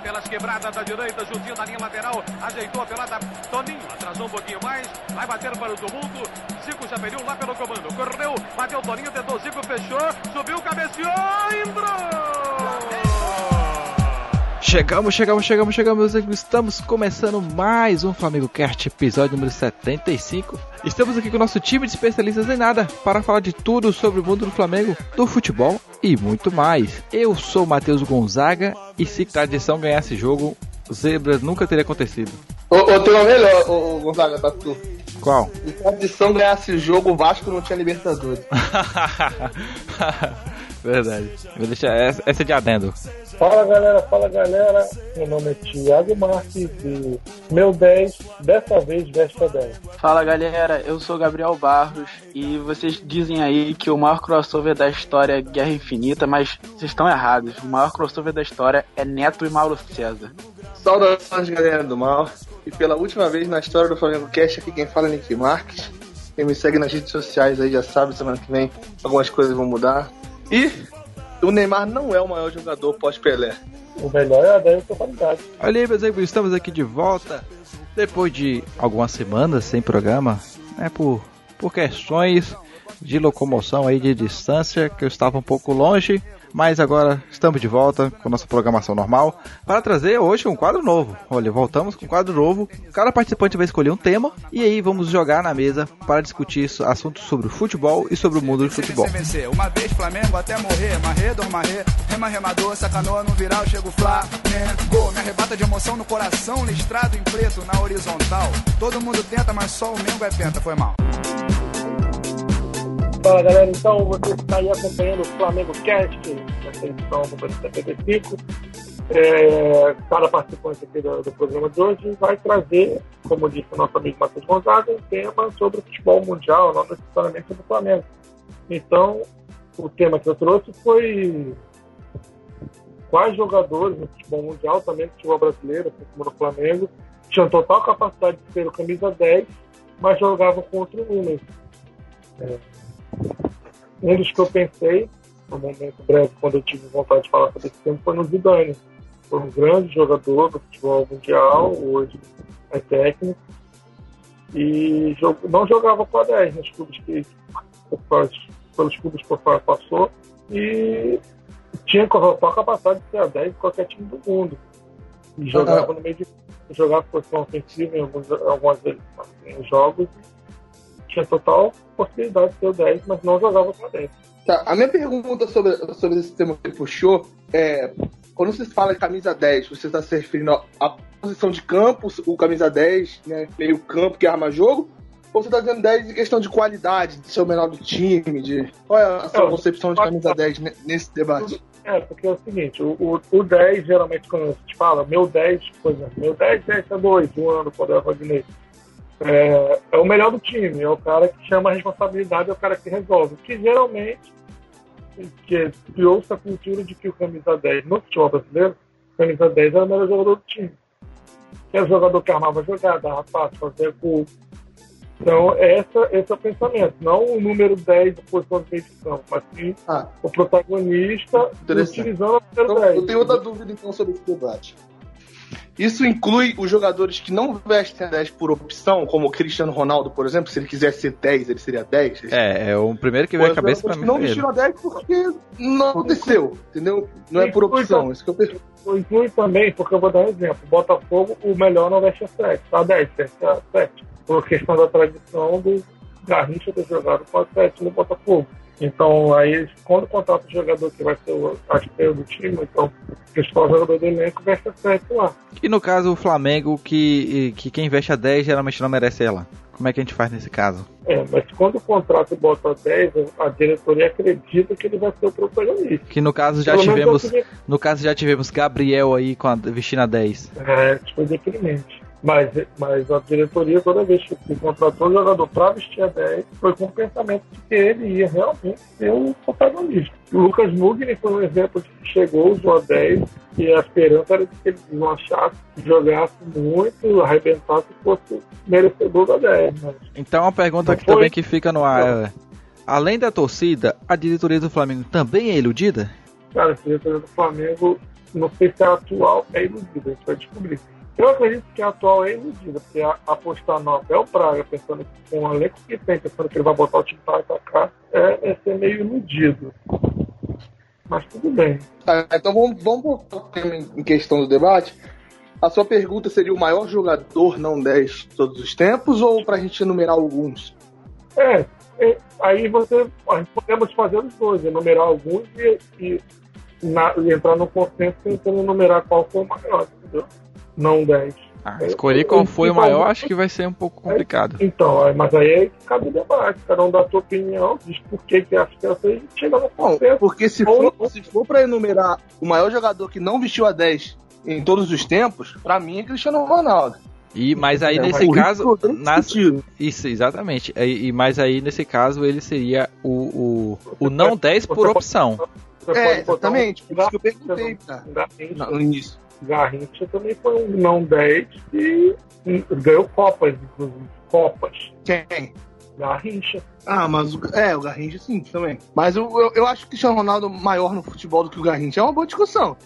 pelas quebradas da direita, juntinho da linha lateral, ajeitou a pelada, Toninho atrasou um pouquinho mais, vai bater para o tumulto, Zico já pediu lá pelo comando, correu, bateu Toninho, tentou Zico, fechou, subiu, cabeceou, entrou! Chegamos, chegamos, chegamos, chegamos. Estamos começando mais um Flamengo Cast, episódio número 75. Estamos aqui com o nosso time de especialistas em nada para falar de tudo sobre o mundo do Flamengo, do futebol e muito mais. Eu sou Matheus Gonzaga e se tradição ganhasse jogo, zebras nunca teria acontecido. Ô, tem uma melhor, ô, ô Gonzaga, tá tu. Qual? Se tradição ganhasse jogo, o Vasco não tinha Libertadores. Verdade. Vou deixar essa, essa de adendo. Fala galera, fala galera. Meu nome é Thiago Marques e meu 10 dessa vez veste a 10. Fala galera, eu sou Gabriel Barros e vocês dizem aí que o maior crossover da história é Guerra Infinita, mas vocês estão errados. O maior crossover da história é Neto e Mauro César. Saudações galera do mal. E pela última vez na história do Flamengo Cast, aqui quem fala é Nick Marques. Quem me segue nas redes sociais aí já sabe, semana que vem algumas coisas vão mudar. E o Neymar não é o maior jogador pós-Pelé. O melhor é a 10 da qualidade. Olha aí, meus amigos, estamos aqui de volta. Depois de algumas semanas sem programa, né, por, por questões de locomoção aí de distância, que eu estava um pouco longe, mas agora estamos de volta com nossa programação normal para trazer hoje um quadro novo. Olha, voltamos com um quadro novo. Cada participante vai escolher um tema e aí vamos jogar na mesa para discutir assuntos sobre o futebol e sobre o mundo do futebol. Vencer, Uma vez Flamengo até morrer, marredor, marre, rema, remador, sacanoa no viral. Me arrebata de emoção no coração, listrado em preto na horizontal. Todo mundo tenta, mas só o Mengo é penta, foi mal. Fala galera, então você está aí acompanhando o Flamengo Cast, essa edição número 75. É, cada participante aqui do, do, programa de hoje vai trazer, como disse o nosso amigo Matheus Gonzaga, um tema sobre o futebol mundial, não necessariamente sobre o Flamengo. Então, o tema que eu trouxe foi quais jogadores no futebol mundial, também no futebol brasileiro, como no Flamengo, tinham total capacidade de ser o camisa 10, mas jogavam com outro número. É, um dos que eu pensei, no momento breve, quando eu tive vontade de falar sobre esse tema, foi no Zidane. Foi um grande jogador do futebol mundial, hoje é técnico, e não jogava com a 10 nos clubes que, pelos clubes por fora passou, e tinha total capacidade de ser a 10 de qualquer time do mundo. E jogava no meio de. jogava posição ofensiva em alguns, algumas vezes em jogos tinha total possibilidade de ser o 10, mas não jogava com a 10. Tá, a minha pergunta sobre, sobre esse tema que ele puxou é: quando você fala de camisa 10, você está se referindo à posição de campo, o camisa 10, né, meio campo que arma jogo? Ou você está dizendo 10 em questão de qualidade, de ser o menor do time? De... Qual é a sua concepção de camisa 10 nesse debate? É, porque é o seguinte, o, o, o 10, geralmente, quando a gente fala, meu 10, por exemplo, meu 10, 10 é 2, um ano, quando era Rodinei é, é, o melhor do time, é o cara que chama a responsabilidade, é o cara que resolve. Que geralmente que criou-se a cultura de que o camisa 10 no futebol brasileiro, o camisa 10 era o melhor jogador do time. Era o jogador que armava jogada, dava passe, fazia gol. Então, essa, esse é o pensamento. Não o número 10 da posição de campo, mas sim ah, o protagonista utilizando o número então, 10. Eu tenho outra dúvida, então, sobre esse debate. Isso inclui os jogadores que não vestem 10 por opção, como o Cristiano Ronaldo, por exemplo. Se ele quiser ser 10, ele seria 10. É, é o primeiro que veio à cabeça pra mim. Não vestiram 10 porque não aconteceu, entendeu? Não é por opção. Isso que eu pergunto. Inclui também, porque eu vou dar um exemplo. Botafogo, o melhor não veste a 7, tá 10, veste a 7. Por questão da tradição do Garrincha ter jogado com a 7 no Botafogo. Então, aí, quando contrata o jogador que vai ser o artilheiro do time, então, o principal jogador do elenco veste a 7 lá. E no caso, o Flamengo, que, que quem veste a 10 geralmente não merece ela. Como é que a gente faz nesse caso? É, mas quando o contrato bota a 10, a diretoria acredita que ele vai ser o protagonista. Que no caso já Pelo tivemos. No caso já tivemos Gabriel aí com a, vestindo a 10. É, foi deprimente. Mas, mas a diretoria, toda vez que contratou o jogador para vestir a 10, foi com o pensamento de que ele ia realmente ser o protagonista. O Lucas Mugni foi um exemplo que chegou, usou a 10, e a esperança era de que ele não achasse, jogasse muito, arrebentasse e fosse merecedor da 10. Mas então, uma pergunta que foi... também que fica no ar é: além da torcida, a diretoria do Flamengo também é iludida? Cara, a diretoria do Flamengo não sei se a atual é iludida, a gente vai descobrir. Eu acredito que a atual é iludida, porque apostar no Abel Braga, pensando que com o elenco que tem, pensando que ele vai botar o time para atacar, é, é ser meio iludido. Mas tudo bem. Ah, então vamos, vamos voltar ao tema em questão do debate. A sua pergunta seria o maior jogador não 10 de todos os tempos ou para a gente enumerar alguns? É, é, aí você podemos fazer os dois, enumerar alguns e, e, na, e entrar no consenso tentando enumerar qual foi o maior, entendeu? Não 10. Ah, escolher qual foi o maior, acho que vai ser um pouco complicado. Então, mas aí é que cabe o debate. Cada um dá a sua opinião, diz por que, que acha que essa aí chega no consenso. Porque se for, se for para enumerar o maior jogador que não vestiu a 10 em todos os tempos, para mim é Cristiano Ronaldo. E mas aí É, nesse mas caso, nas, sentido. isso exatamente. E, e mas aí nesse caso ele seria o, o, o não 10 por opção. É, pode botar exatamente. um Por isso que eu perguntei, cara. No início. Garrincha também foi um não 10 e ganhou Copas, inclusive. Copas. Quem? Garrincha. Ah, mas o, é, o Garrincha sim, também. Mas eu, eu, eu acho que o Cristiano Ronaldo maior no futebol do que o Garrincha é uma boa discussão.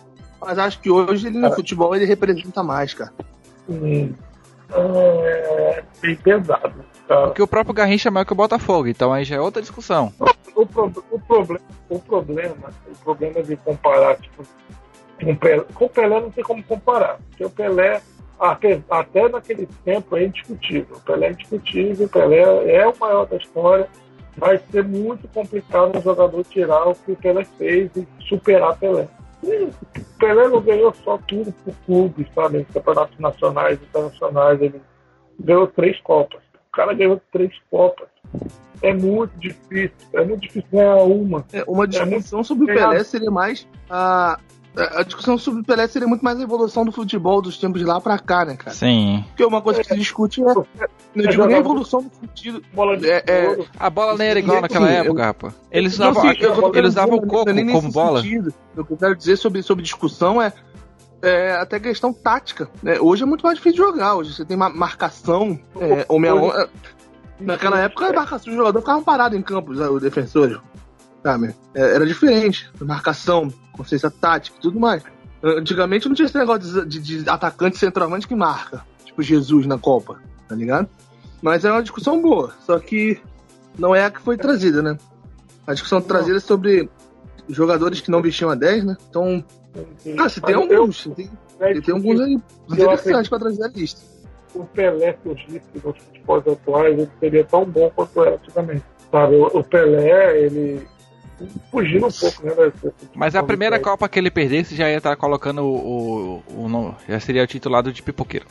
Mas acho que hoje ele no futebol ele representa mais, cara. Hum, é bem pesado. Cara. Porque o próprio Garrincha é maior que o Botafogo, então aí já é outra discussão. O, pro, o, problema, o problema, o problema de comparar, tipo, com o Pelé, com o Pelé não tem como comparar, porque o Pelé, até, até naquele tempo, é indiscutível. O Pelé é indiscutível, o Pelé é o maior da história. Vai ser muito complicado um jogador tirar o que o Pelé fez e superar Pelé. E o Pelé não ganhou só tudo por clubes, sabe? Em campeonatos nacionais internacionais. Ele ganhou três Copas. O cara ganhou três Copas. É muito difícil. É muito difícil ganhar uma. É, uma discussão sobre o Pelé seria mais a. A discussão sobre o Pelé seria muito mais a evolução do futebol dos tempos de lá pra cá, né, cara? Sim. Porque uma coisa que se discute é. Não digo nem a evolução do sentido. Bola de É, é. A bola nem era igual naquela eu- época, rapaz. Eles Não, usavam, sim, eu- eu- eles usavam o não é coco nem como bola. sentido. O que eu quero dizer sobre, sobre discussão é, é até questão tática. né? Hoje é muito mais difícil de jogar. Hoje você tem uma marcação, é, homem a. Naquela época, a marcação do jogador ficava parado em campo, os defensores. Sabe? É, Era diferente. Marcação, consciência tática e tudo mais. Antigamente não tinha esse negócio de, de- de atacante centroavante que marca. Tipo Jesus na Copa, tá ligado? Mas é uma discussão boa. Só que não é a que foi trazida, né? A discussão trazida é sobre jogadores que não vestiam a 10, né? Então, ah, você tem eu- alguns. Você tem, é tem alguns aí Eu interessantes pra trazer a lista. o Pelé surgisse nos futebols atuais, ele seria tão bom quanto era antigamente. Sabe, o Pelé, ele fugindo um pouco, né? Mas a primeira. Copa que ele perdesse já ia estar colocando o, o, o já seria o titulado de pipoqueiro.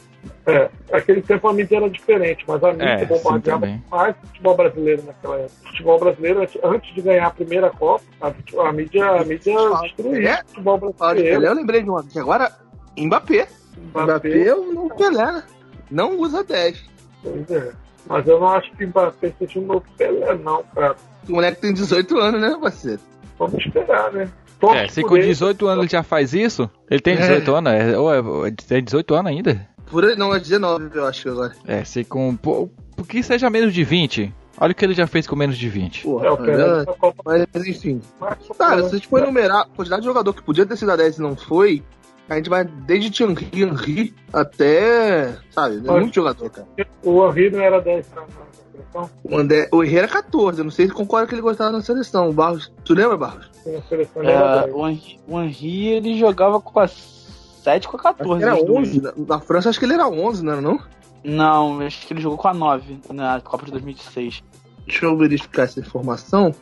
É, aquele tempo a mídia era diferente, mas a mídia É, bombardeava mais futebol brasileiro naquela época. O futebol brasileiro, antes de ganhar a primeira Copa, a, a mídia, a mídia destruía É? o futebol brasileiro. Eu lembrei de uma aqui agora. Mbappé. Mbappé é o novo Pelé, né? Não usa 10. Pois é. Mas eu não acho que Mbappé seja um novo Pelé, não, cara. O moleque tem 18 anos, né, parceiro? Vamos esperar, né? Torce É, se com ele. 18 anos ele já faz isso, ele tem 18 anos, é, ou é, ou é- tem 18 anos ainda? Por aí, não, é 19, eu acho agora. É, se com. Por, que seja menos de 20? Olha o que ele já fez com menos de 20. Porra, É, o Pelé é, da Copa mas enfim. Mas, Cara, se a gente for enumerar a quantidade de jogador que podia ter sido a 10 e não foi, a gente vai desde Thierry Henry até. Sabe, é Olha. muito jogador, cara. O Henry não era 10 na, seleção? O, André, o Henry era 14, eu não sei se concorda que ele gostava na seleção. O Barros. Tu lembra, Barros? Na seleção ele era É, 10. o, Henry, o Henry, ele jogava com a 7 com a Acho 14. que era os dois. 11. Na, na França, acho que ele era 11, não era não? Não, acho que ele jogou com a 9 na Copa de 2006. Deixa eu verificar essa informação.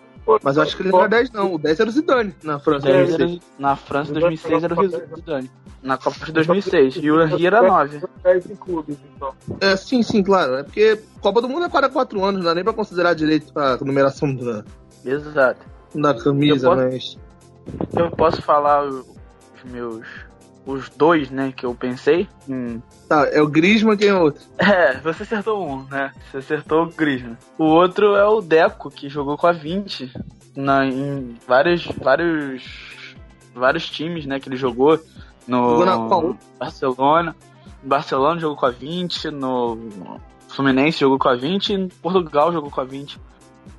Mas eu acho que ele não era 10, não. O 10 era o Zidane na França. É, eu não Dez sei. era- na França, 2006, era o Zidane. Na Copa de 2006. E o Henry era 9. 10 em clubes, então. É, sim, sim, claro. É porque Copa do Mundo é cada 4 anos, não dá nem pra considerar direito a numeração da, Exato. da camisa, Eu posso- mas. Eu posso falar os meus. Os dois, né, que eu pensei. Hum. Tá, é o Griezmann quem é o outro. É, você acertou um, né? Você acertou o Griezmann. O outro é o Deco, que jogou com a 20 na, em vários, vários, vários times, né? Que ele jogou no Jogou? Barcelona. Barcelona jogou com a 20, no Fluminense jogou com a 20 e no Portugal jogou com a 20.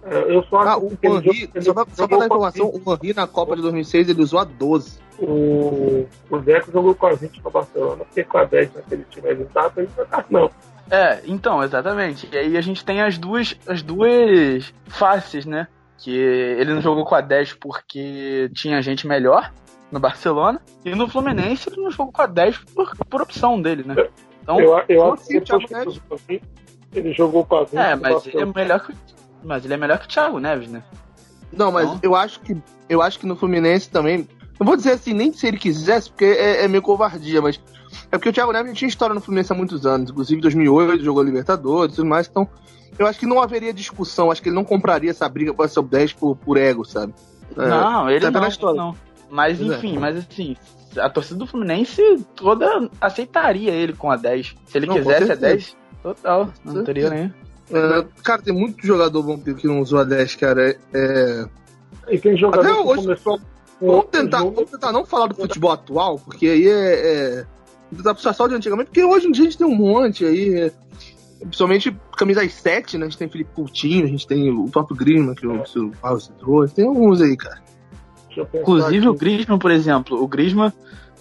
É, Eu só Ah, o Henry, só pra, só pra dar informação, o Henry na Copa de 2006 ele usou a 12. O, o Deco jogou com a 20 no Barcelona, porque com a 10 naquele time ele não tava ele não. É, então, exatamente. E aí a gente tem as duas, as duas faces, né? Que ele não jogou com a 10 porque tinha gente melhor no Barcelona, e no Fluminense ele não jogou com a 10 por, por opção dele, né? Então, eu, eu acho que depois que ele jogou com a 20. É, mas ele é melhor que, mas ele é melhor que o Thiago Neves, né? Não, mas então... eu acho que eu acho que no Fluminense também não vou dizer assim, nem se ele quisesse, porque é, é meio covardia, mas é porque o Thiago Neves tinha história no Fluminense há muitos anos, inclusive em 2008 jogou Libertadores e tudo mais, então eu acho que não haveria discussão, acho que ele não compraria essa briga para ser o 10 por, por ego, sabe? É, não, ele tá não, não. Mas é. enfim, é. mas assim, a torcida do Fluminense toda aceitaria ele com a 10. Se ele não, quisesse a 10, total, não teria nem. É, cara, tem muito jogador bom que não usou a 10, cara. É... E tem jogador Até hoje, começou Vamos tentar, vamos tentar não falar do futebol atual, porque aí é. é tentar puxar só de antigamente, porque hoje em dia a gente tem um monte aí. É, principalmente camisas 7, né? A gente tem Felipe Coutinho, a gente tem o próprio Griezmann, que o seu Paulo trouxe. Tem alguns aí, cara. Inclusive aqui. o Griezmann, por exemplo, o Griezmann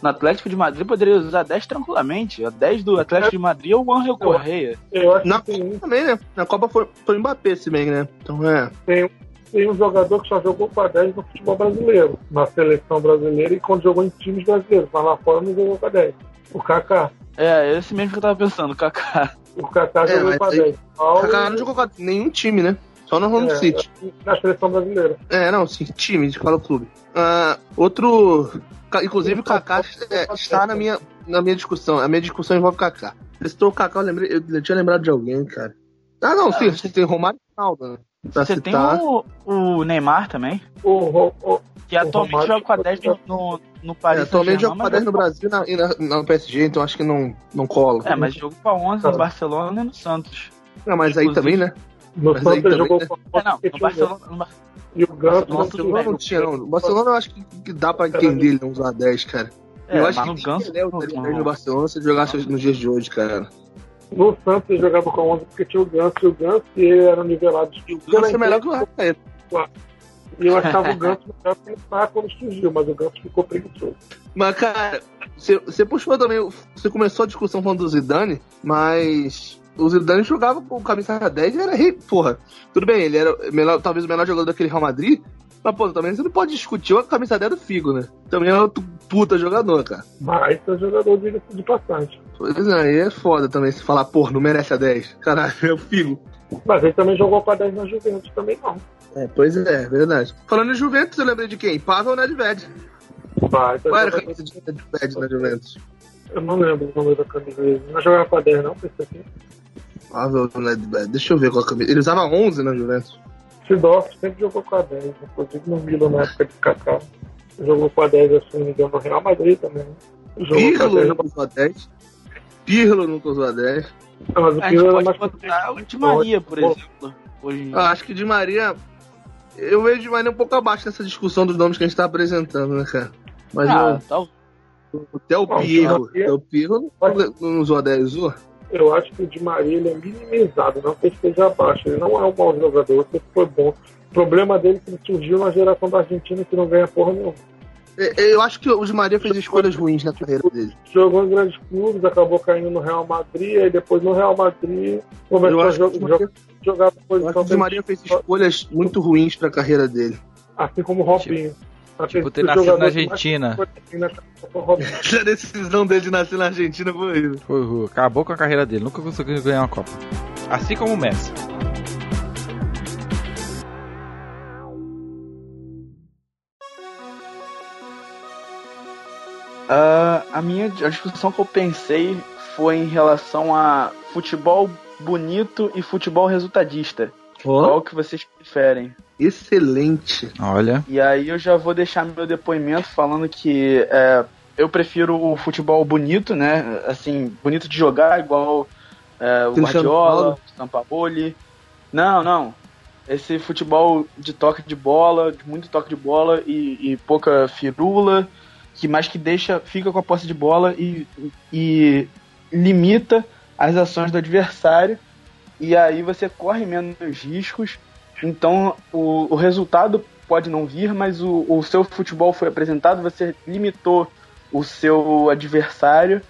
no Atlético de Madrid poderia usar 10 tranquilamente. A 10 do Atlético de Madrid é o Angel Correia. Na Copa também, né? Na Copa foi, foi o Mbappé, se bem, né? Então é. Tem, tem um jogador que só jogou com a 10 no futebol brasileiro, na seleção brasileira e quando jogou em times brasileiros, mas lá fora não jogou com a 10. O Kaká. É, esse mesmo que eu tava pensando, o Kaká. O Kaká é, jogou com a 10. O Kaká não jogou com nenhum time, né? Só no Home é, City. Na seleção brasileira. É, não, sim, time, de fala clube. Uh, outro. Inclusive o Kaká é, está na minha, na minha discussão. A minha discussão envolve o Kaká. Você citou o Kaká, eu, lembrei, eu tinha lembrado de alguém, cara. Ah, não, sim, você tem Romário e Ronaldo, né? Você citar. tem o, o, Neymar também. O, o, que atualmente joga com a 10 no, no, no Paris. É, atualmente joga com a 10 no Brasil e na, na, na, PSG, então acho que não, não cola. É, mas jogou com a 11 no Barcelona e no Santos. Não, mas Inclusive, aí também, né? No mas Santos jogou né? com a é, não, no Barcelona. No E o Ganso no Barcelona não tinha, não. No Barcelona eu acho que, dá pra entender ele não usar 10, cara. É, eu acho que Ganso, ele é o 10 no Barcelona se jogasse nos dias de hoje, cara. No Santos ele jogava com a 11 porque tinha o Ganso e o Ganso e ele era nivelado. E o Ganso é melhor que o Rafael. E eu achava o Ganso melhor o quando surgiu, mas o Ganso ficou preguiçoso. Mas, cara, você, você puxou também. Você começou a discussão falando do Zidane, mas o Zidane jogava com camisa 10 e era rei. Porra, tudo bem, ele era melhor, talvez o melhor jogador daquele Real Madrid, mas, pô, também você não pode discutir a camisa 10 do Figo, né? Também é outro puta jogador, cara. Baita jogador de, de passagem. Pois é, aí é foda também se falar, pô, não merece a 10. Caralho, é o Figo. Mas ele também jogou pra 10 na Juventus, também não. É, pois é, verdade. Falando em Juventus, eu lembrei de quem? Pavel Nedved. Baita Qual era a camisa de Nedved na Juventus? Eu não lembro o número da camisa dele. Não jogava pra 10 não, pensei assim. Pavel Nedved, deixa eu ver qual a camisa. Ele usava 11 na Juventus. Sidorf sempre jogou com a 10, inclusive no Milan na época de Kaká. Jogou com a 10, assim, me engano, no Real Madrid também. Pirlo nunca usou a 10. Pirlo nunca usou a 10. Não, mas o Pirlo era mais botar o de Maria, por exemplo. Hoje... Ah, acho que de Maria. Eu vejo de Maria um pouco abaixo dessa discussão dos nomes que a gente tá apresentando, né, cara? Mas ah, eu... Tá... Até o Pirlo. Até o Pirlo não usou a 10, usou? eu acho que o Di Maria ele é minimizado, não que ele esteja abaixo. Ele não é um mau jogador, ele foi bom. O problema dele é que ele surgiu na geração da Argentina que não ganha porra nenhuma. É, é, eu acho que o Di Maria fez escolhas ruins na carreira dele. Jogou em grandes clubes, acabou caindo no Real Madrid, aí depois no Real Madrid começou a jogar, Maria, jogar posição. O Di Maria fez escolhas muito ruins para a carreira dele. Assim como o Robinho. Tipo, Tipo, ter nascido na Argentina. a decisão dele de nascer na Argentina foi isso. Foi, acabou com a carreira dele, nunca conseguiu ganhar uma Copa. Assim como o Messi. Uh, a minha a discussão que eu pensei foi em relação a futebol bonito e futebol resultadista. Oh. Qual que vocês preferem? Excelente. Olha. E aí eu já vou deixar meu depoimento falando que é, eu prefiro o futebol bonito, né? Assim, bonito de jogar, igual é, o Guardiola, o Sampaoli. Não, não. Esse futebol de toque de bola, de muito toque de bola e, e pouca firula, que mais que deixa, fica com a posse de bola e, e limita as ações do adversário e aí você corre menos riscos. Então o, o resultado pode não vir, mas o, o seu futebol foi apresentado, você limitou o seu adversário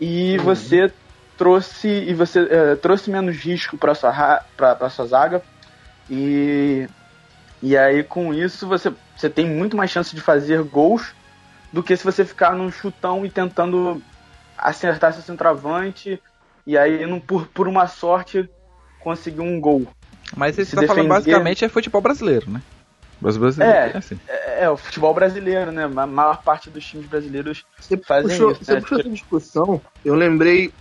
e uhum. você trouxe e você uh, trouxe menos risco para sua para sua zaga e e aí com isso você você tem muito mais chance de fazer gols do que se você ficar num chutão e tentando acertar seu centroavante e aí não, por, por uma sorte conseguir um gol. Mas você está falando basicamente é futebol brasileiro, né? brasileiro é, é, assim. é, é, o futebol brasileiro, né? A maior parte dos times brasileiros você fazem puxou, isso. Você né? puxou essa discussão, eu lembrei.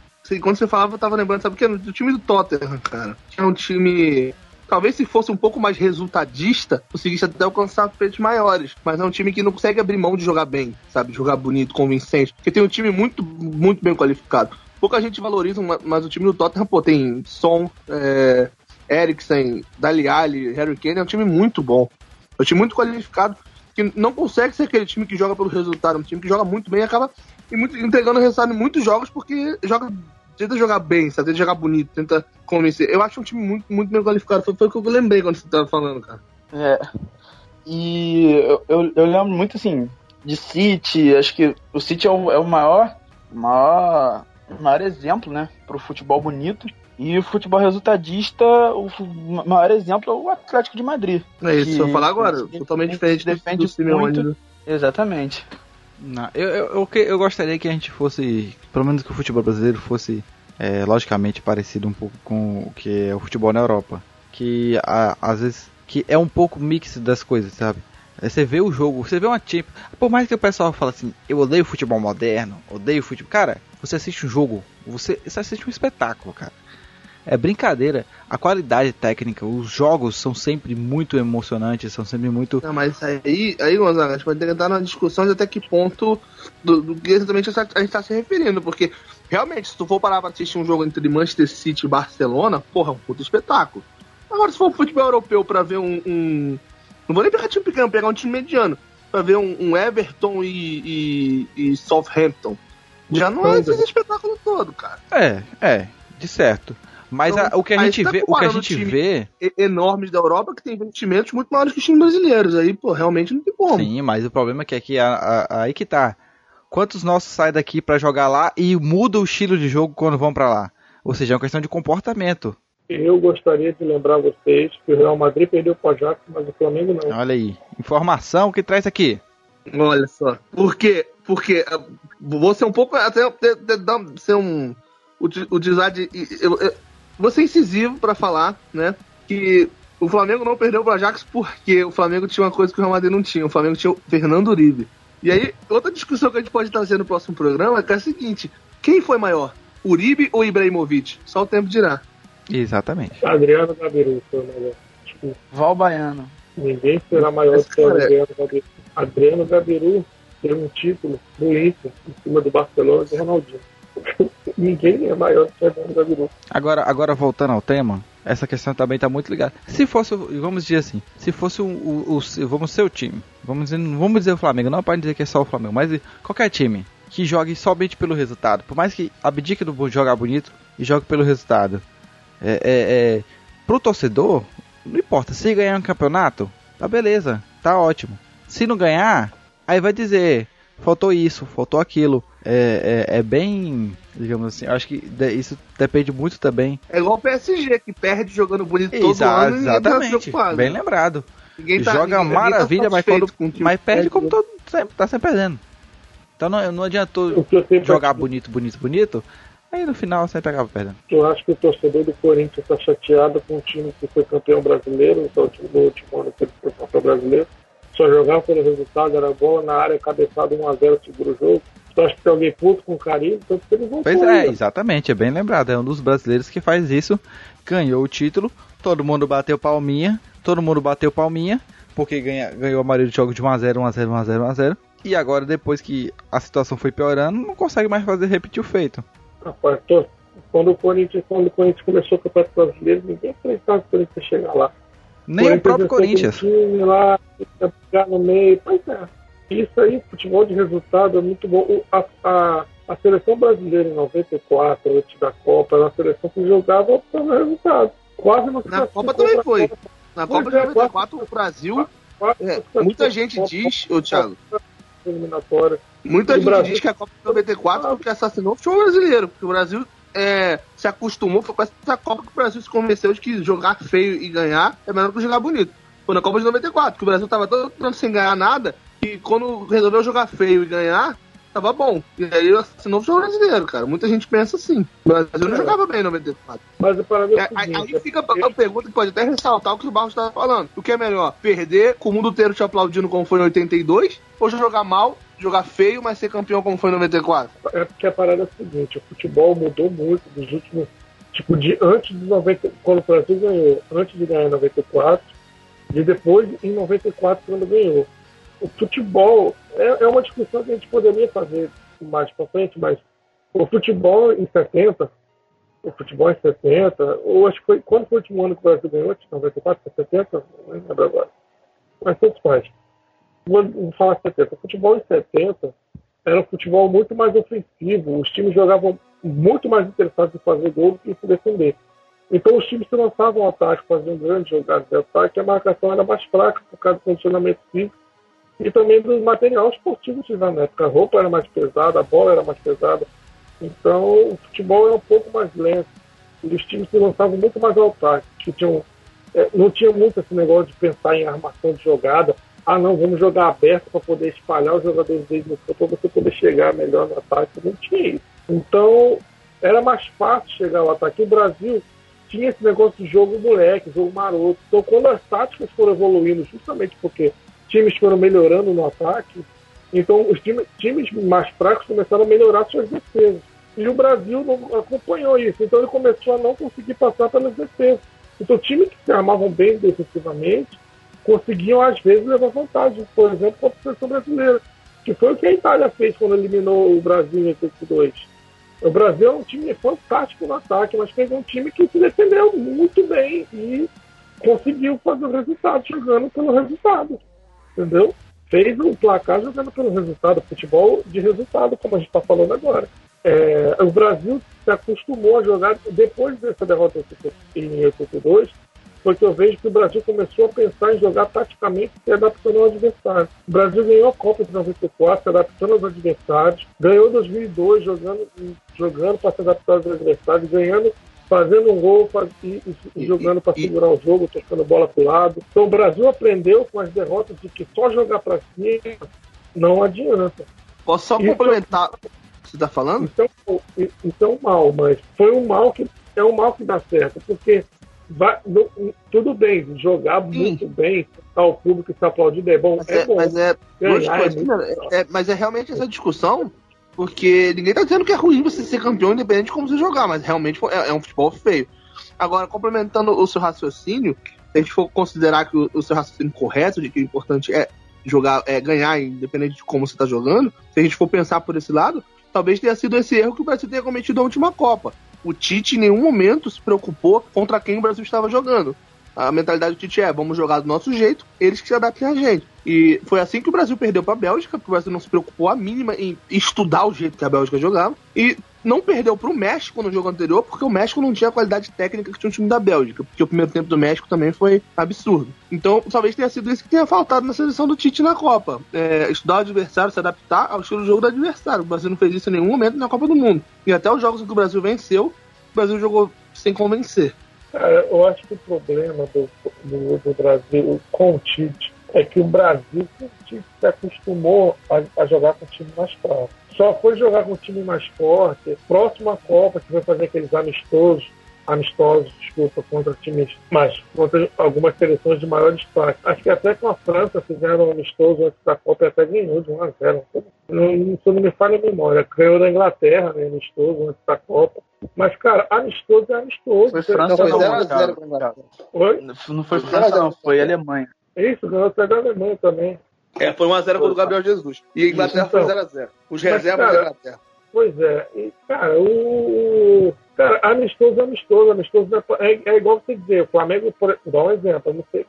Quando você falava, eu tava lembrando, sabe o que? Do time do Tottenham, cara. É um time talvez se fosse um pouco mais resultadista, conseguisse até alcançar feitos maiores. Mas é um time que não consegue abrir mão de jogar bem, sabe? Jogar bonito, convincente. Porque tem um time muito, muito bem qualificado. Pouca gente valoriza, mas o time do Tottenham, pô, tem Son, é, Eriksen, Dali Ali, Harry Kane, é um time muito bom. É um time muito qualificado, que não consegue ser aquele time que joga pelo resultado, é um time que joga muito bem e acaba entregando resultado em muitos jogos porque joga tenta jogar bem, sabe? Tenta jogar bonito, tenta convencer. Eu acho um time muito, muito bem qualificado. Foi, foi o que eu lembrei quando você tava falando, cara. É. E eu, eu, eu lembro muito assim de City, acho que o City é o, é o maior, maior, maior exemplo, né, pro futebol bonito. E o futebol resultadista, o maior exemplo é o Atlético de Madrid. É isso, que, eu falar agora, totalmente diferente defende do muito. Né? Exatamente. Não, eu, eu, eu, eu, gostaria que a gente fosse, pelo menos que o futebol brasileiro fosse, é, logicamente, parecido um pouco com o que é o futebol na Europa. Que a, às vezes que é um pouco mix das coisas, sabe? Você vê o jogo, você vê uma Champions. Por mais que o pessoal fale assim, eu odeio futebol moderno, odeio futebol. Cara, você assiste um jogo, você, você assiste um espetáculo, cara é brincadeira. A qualidade técnica, os jogos são sempre muito emocionantes, são sempre muito. Não, mas aí, aí Gonzaga, a gente pode ter que entrar numa discussão de até que ponto do, do que exatamente a gente está se referindo, porque realmente, se tu for parar pra assistir um jogo entre Manchester City e Barcelona, porra, é um puto espetáculo. Agora, se for pro futebol europeu pra ver um, um. Não vou nem pegar time pequeno, pegar um time mediano. Pra ver um, um Everton e, e, e Southampton. Já não é esse espetáculo todo, cara. É, é, de certo. Mas então, a, o que a gente tá vê, o que a gente vê enormes da Europa que tem investimentos muito maiores que os times brasileiros. Aí, pô, realmente não tem como. Sim, mas o problema é que aqui a, a, aí que tá. Quantos nossos saem daqui para jogar lá e muda o estilo de jogo quando vão para lá? Ou seja, é uma questão de comportamento. Eu gostaria de lembrar vocês que o Real Madrid perdeu para o Ajax, mas o Flamengo não. Olha aí, informação que traz aqui. Olha só. Por quê? Porque ah, vou ser um pouco até ser um utilizar de eu, eu, vou ser incisivo para falar, né? Que o Flamengo não perdeu para Ajax porque o Flamengo tinha uma coisa que o Real Madrid não tinha. O Flamengo tinha o Fernando Uribe. E aí, outra discussão que a gente pode trazer no próximo programa é, que é a seguinte: quem foi maior, Uribe ou Ibrahimovic? Só o tempo dirá. Exatamente. Adriano Gabiru foi o melhor. Val Baiano. Ninguém será maior do que Adriano Gabiru. Adriano Gabiru tem um título do Inter em cima do Barcelona do Ronaldinho. Ninguém é maior do que Adriano Gabiru. Agora, agora voltando ao tema, essa questão também está muito ligada. Se fosse, vamos dizer assim, se fosse o, o, o vamos ser o time, vamos dizer, vamos dizer o Flamengo, não pode dizer que é só o Flamengo, mas qualquer time que jogue somente pelo resultado, por mais que abdique do jogar bonito e jogue pelo resultado, é, é, é, pro torcedor, não importa, se ganhar um campeonato, tá beleza, tá ótimo. Se não ganhar, aí vai dizer, faltou isso, faltou aquilo é, é, é, bem, digamos assim, acho que isso depende muito também. É igual o PSG, que perde jogando bonito todo Exa ano Exatamente, tá bem lembrado. Ninguém tá, Joga ninguém, maravilha, ninguém tá mas, quando, mas perde como todo, sempre, tá sempre perdendo. Então não, não adiantou jogar bonito, bonito, bonito, aí no final sempre acaba perdendo. Eu acho que o torcedor do Corinthians está chateado com o time que foi campeão brasileiro, no último ano que ele foi campeão brasileiro, só jogava pelo resultado, era bola na área, cabeçada 1x0, segura o jogo tu acha que tem alguém puto com carinho, então eles vão Pois é, exatamente, é bem lembrado. É um dos brasileiros que faz isso, ganhou o título, todo mundo bateu palminha, todo mundo bateu palminha, porque ganha, ganhou a maioria do jogo de 1x0, 1x0, 1x0, 1x0. E agora, depois que a situação foi piorando, não consegue mais fazer repetir o feito. Rapaz, tô, quando, o Corinthians, quando o Corinthians começou o Campeonato Brasileiro, ninguém acreditava que o Corinthians ia chegar lá. Nem o, o próprio Corinthians. Time lá, no meio, pois é. Isso aí, futebol de resultado é muito bom. A, a, a seleção brasileira em 94, antes da Copa, era uma seleção que jogava pelo resultado. Quase não Na Copa também foi. Na Copa de 94, é, o Brasil é, muita gente diz, ô Thiago. Eliminatória. Muita gente Brasil... diz que a Copa de 94 porque assassinou o futebol brasileiro, porque o Brasil é, se acostumou, foi com essa Copa que o Brasil se convenceu de que jogar feio e ganhar é melhor que jogar bonito. Foi na Copa de 94, que o Brasil tava todo tanto sem ganhar nada, e quando resolveu jogar feio e ganhar, tava bom. E aí assinou o futebol brasileiro, cara. Muita gente pensa assim. O Brasil não é. jogava bem em 94. Mas o é, é aí, aí fica a pergunta que pode até ressaltar o que o Barros estava falando. O que é melhor? Perder com o mundo inteiro te aplaudindo como foi em 82? Ou jogar mal jogar feio, mas ser campeão como foi em 94? É porque a parada é a seguinte, o futebol mudou muito dos últimos. Tipo, de antes de 90, quando o Brasil ganhou, antes de ganhar em 94, e depois em 94 quando ganhou. O futebol é, é uma discussão que a gente poderia fazer mais para frente, mas o futebol em 70, o futebol em 70, ou acho que foi. Quando foi o último ano que o Brasil ganhou? 94, 70? Não lembro agora. Mas todos faz vou falar 70. O futebol em 70 era um futebol muito mais ofensivo. Os times jogavam muito mais interessados em fazer gol do que se defender. Então os times se lançavam ao ataque, faziam grandes jogadas de ataque, a marcação era mais fraca por causa do condicionamento físico e também do material esportivo que na época. A roupa era mais pesada, a bola era mais pesada. Então o futebol era um pouco mais lento. E os times se lançavam muito mais ao ataque. Que tinham, é, não tinha muito esse negócio de pensar em armação de jogada ah não, vamos jogar aberto para poder espalhar os jogadores deles no campo para você poder chegar melhor no ataque. Não tinha isso. Então, era mais fácil chegar ao ataque. O Brasil tinha esse negócio de jogo moleque, jogo maroto. Então, quando as táticas foram evoluindo, justamente porque times foram melhorando no ataque, então os times mais fracos começaram a melhorar suas defesas. E o Brasil não acompanhou isso. Então, ele começou a não conseguir passar pelas defesas. Então, times que se armavam bem defensivamente conseguiam, às vezes, levar vantagem, por exemplo, contra a seleção brasileira, que foi o que a Itália fez quando eliminou o Brasil em 82. O Brasil é um time fantástico no ataque, mas fez um time que se defendeu muito bem e conseguiu fazer o resultado jogando pelo resultado. Entendeu? Fez um placar jogando pelo resultado, futebol de resultado, como a gente está falando agora. É, o Brasil se acostumou a jogar, depois dessa derrota em 82, porque eu vejo que o Brasil começou a pensar em jogar taticamente se adaptando ao adversário. O Brasil ganhou a Copa de 94 se adaptando aos adversários, ganhou 2002 jogando, jogando para se adaptar aos adversários, ganhando fazendo um gol e, e, jogando para segurar o jogo, tocando bola para o lado. Então o Brasil aprendeu com as derrotas de que só jogar para cima não adianta. Posso só complementar o que você está falando? Então, é um mal, mas foi um mal que é um mal que dá certo, porque vai, tudo bem, jogar Sim. muito bem, tá, o público está aplaudindo é bom. Mas é, é bom. Mas é, é, é, mas é realmente essa discussão, porque ninguém está dizendo que é ruim você ser campeão independente de como você jogar, mas realmente é, é um futebol feio. Agora, complementando o seu raciocínio, se a gente for considerar que o, o seu raciocínio correto, de que o importante é jogar, é ganhar, independente de como você está jogando, se a gente for pensar por esse lado, talvez tenha sido esse erro que o Brasil tenha cometido na última Copa o Tite em nenhum momento se preocupou contra quem o Brasil estava jogando. A mentalidade do Tite é: vamos jogar do nosso jeito, eles que se adaptem a gente. E foi assim que o Brasil perdeu para a Bélgica, porque o Brasil não se preocupou a mínima em estudar o jeito que a Bélgica jogava. E não perdeu para o México no jogo anterior, porque o México não tinha a qualidade técnica que tinha o time da Bélgica, porque o primeiro tempo do México também foi absurdo. Então, talvez tenha sido isso que tenha faltado na seleção do Tite na Copa. É, estudar o adversário, se adaptar ao estilo de jogo do adversário. O Brasil não fez isso em nenhum momento na Copa do Mundo. E até os jogos em que o Brasil venceu, o Brasil jogou sem convencer. Cara, eu acho que o problema do, do, do Brasil com o Tite é que o Brasil se acostumou a, a, jogar com o time mais fraco. Só foi jogar com o time mais forte, próxima Copa, que vai fazer aqueles amistosos, amistosos, desculpa, contra times mais, contra algumas seleções de maior destaque. Acho que até com a França fizeram um amistoso antes da Copa e até ganhou de 1 a 0. Não, se não me falha a memória, ganhou da Inglaterra, né, amistoso antes da Copa. Mas, cara, amistoso é amistoso. Foi França não, não, 0 Oi? Não foi França, não, foi Alemanha. Isso, ganhou até da Alemanha também. É, foi 1x0 contra o Gabriel Jesus. E a Inglaterra então, foi 0x0. Os reservas da Inglaterra. Pois é. E, cara, o. Cara, amistoso é amistoso. Amistoso é, é, é igual você dizer. O Flamengo, por, dá um exemplo. Não sei,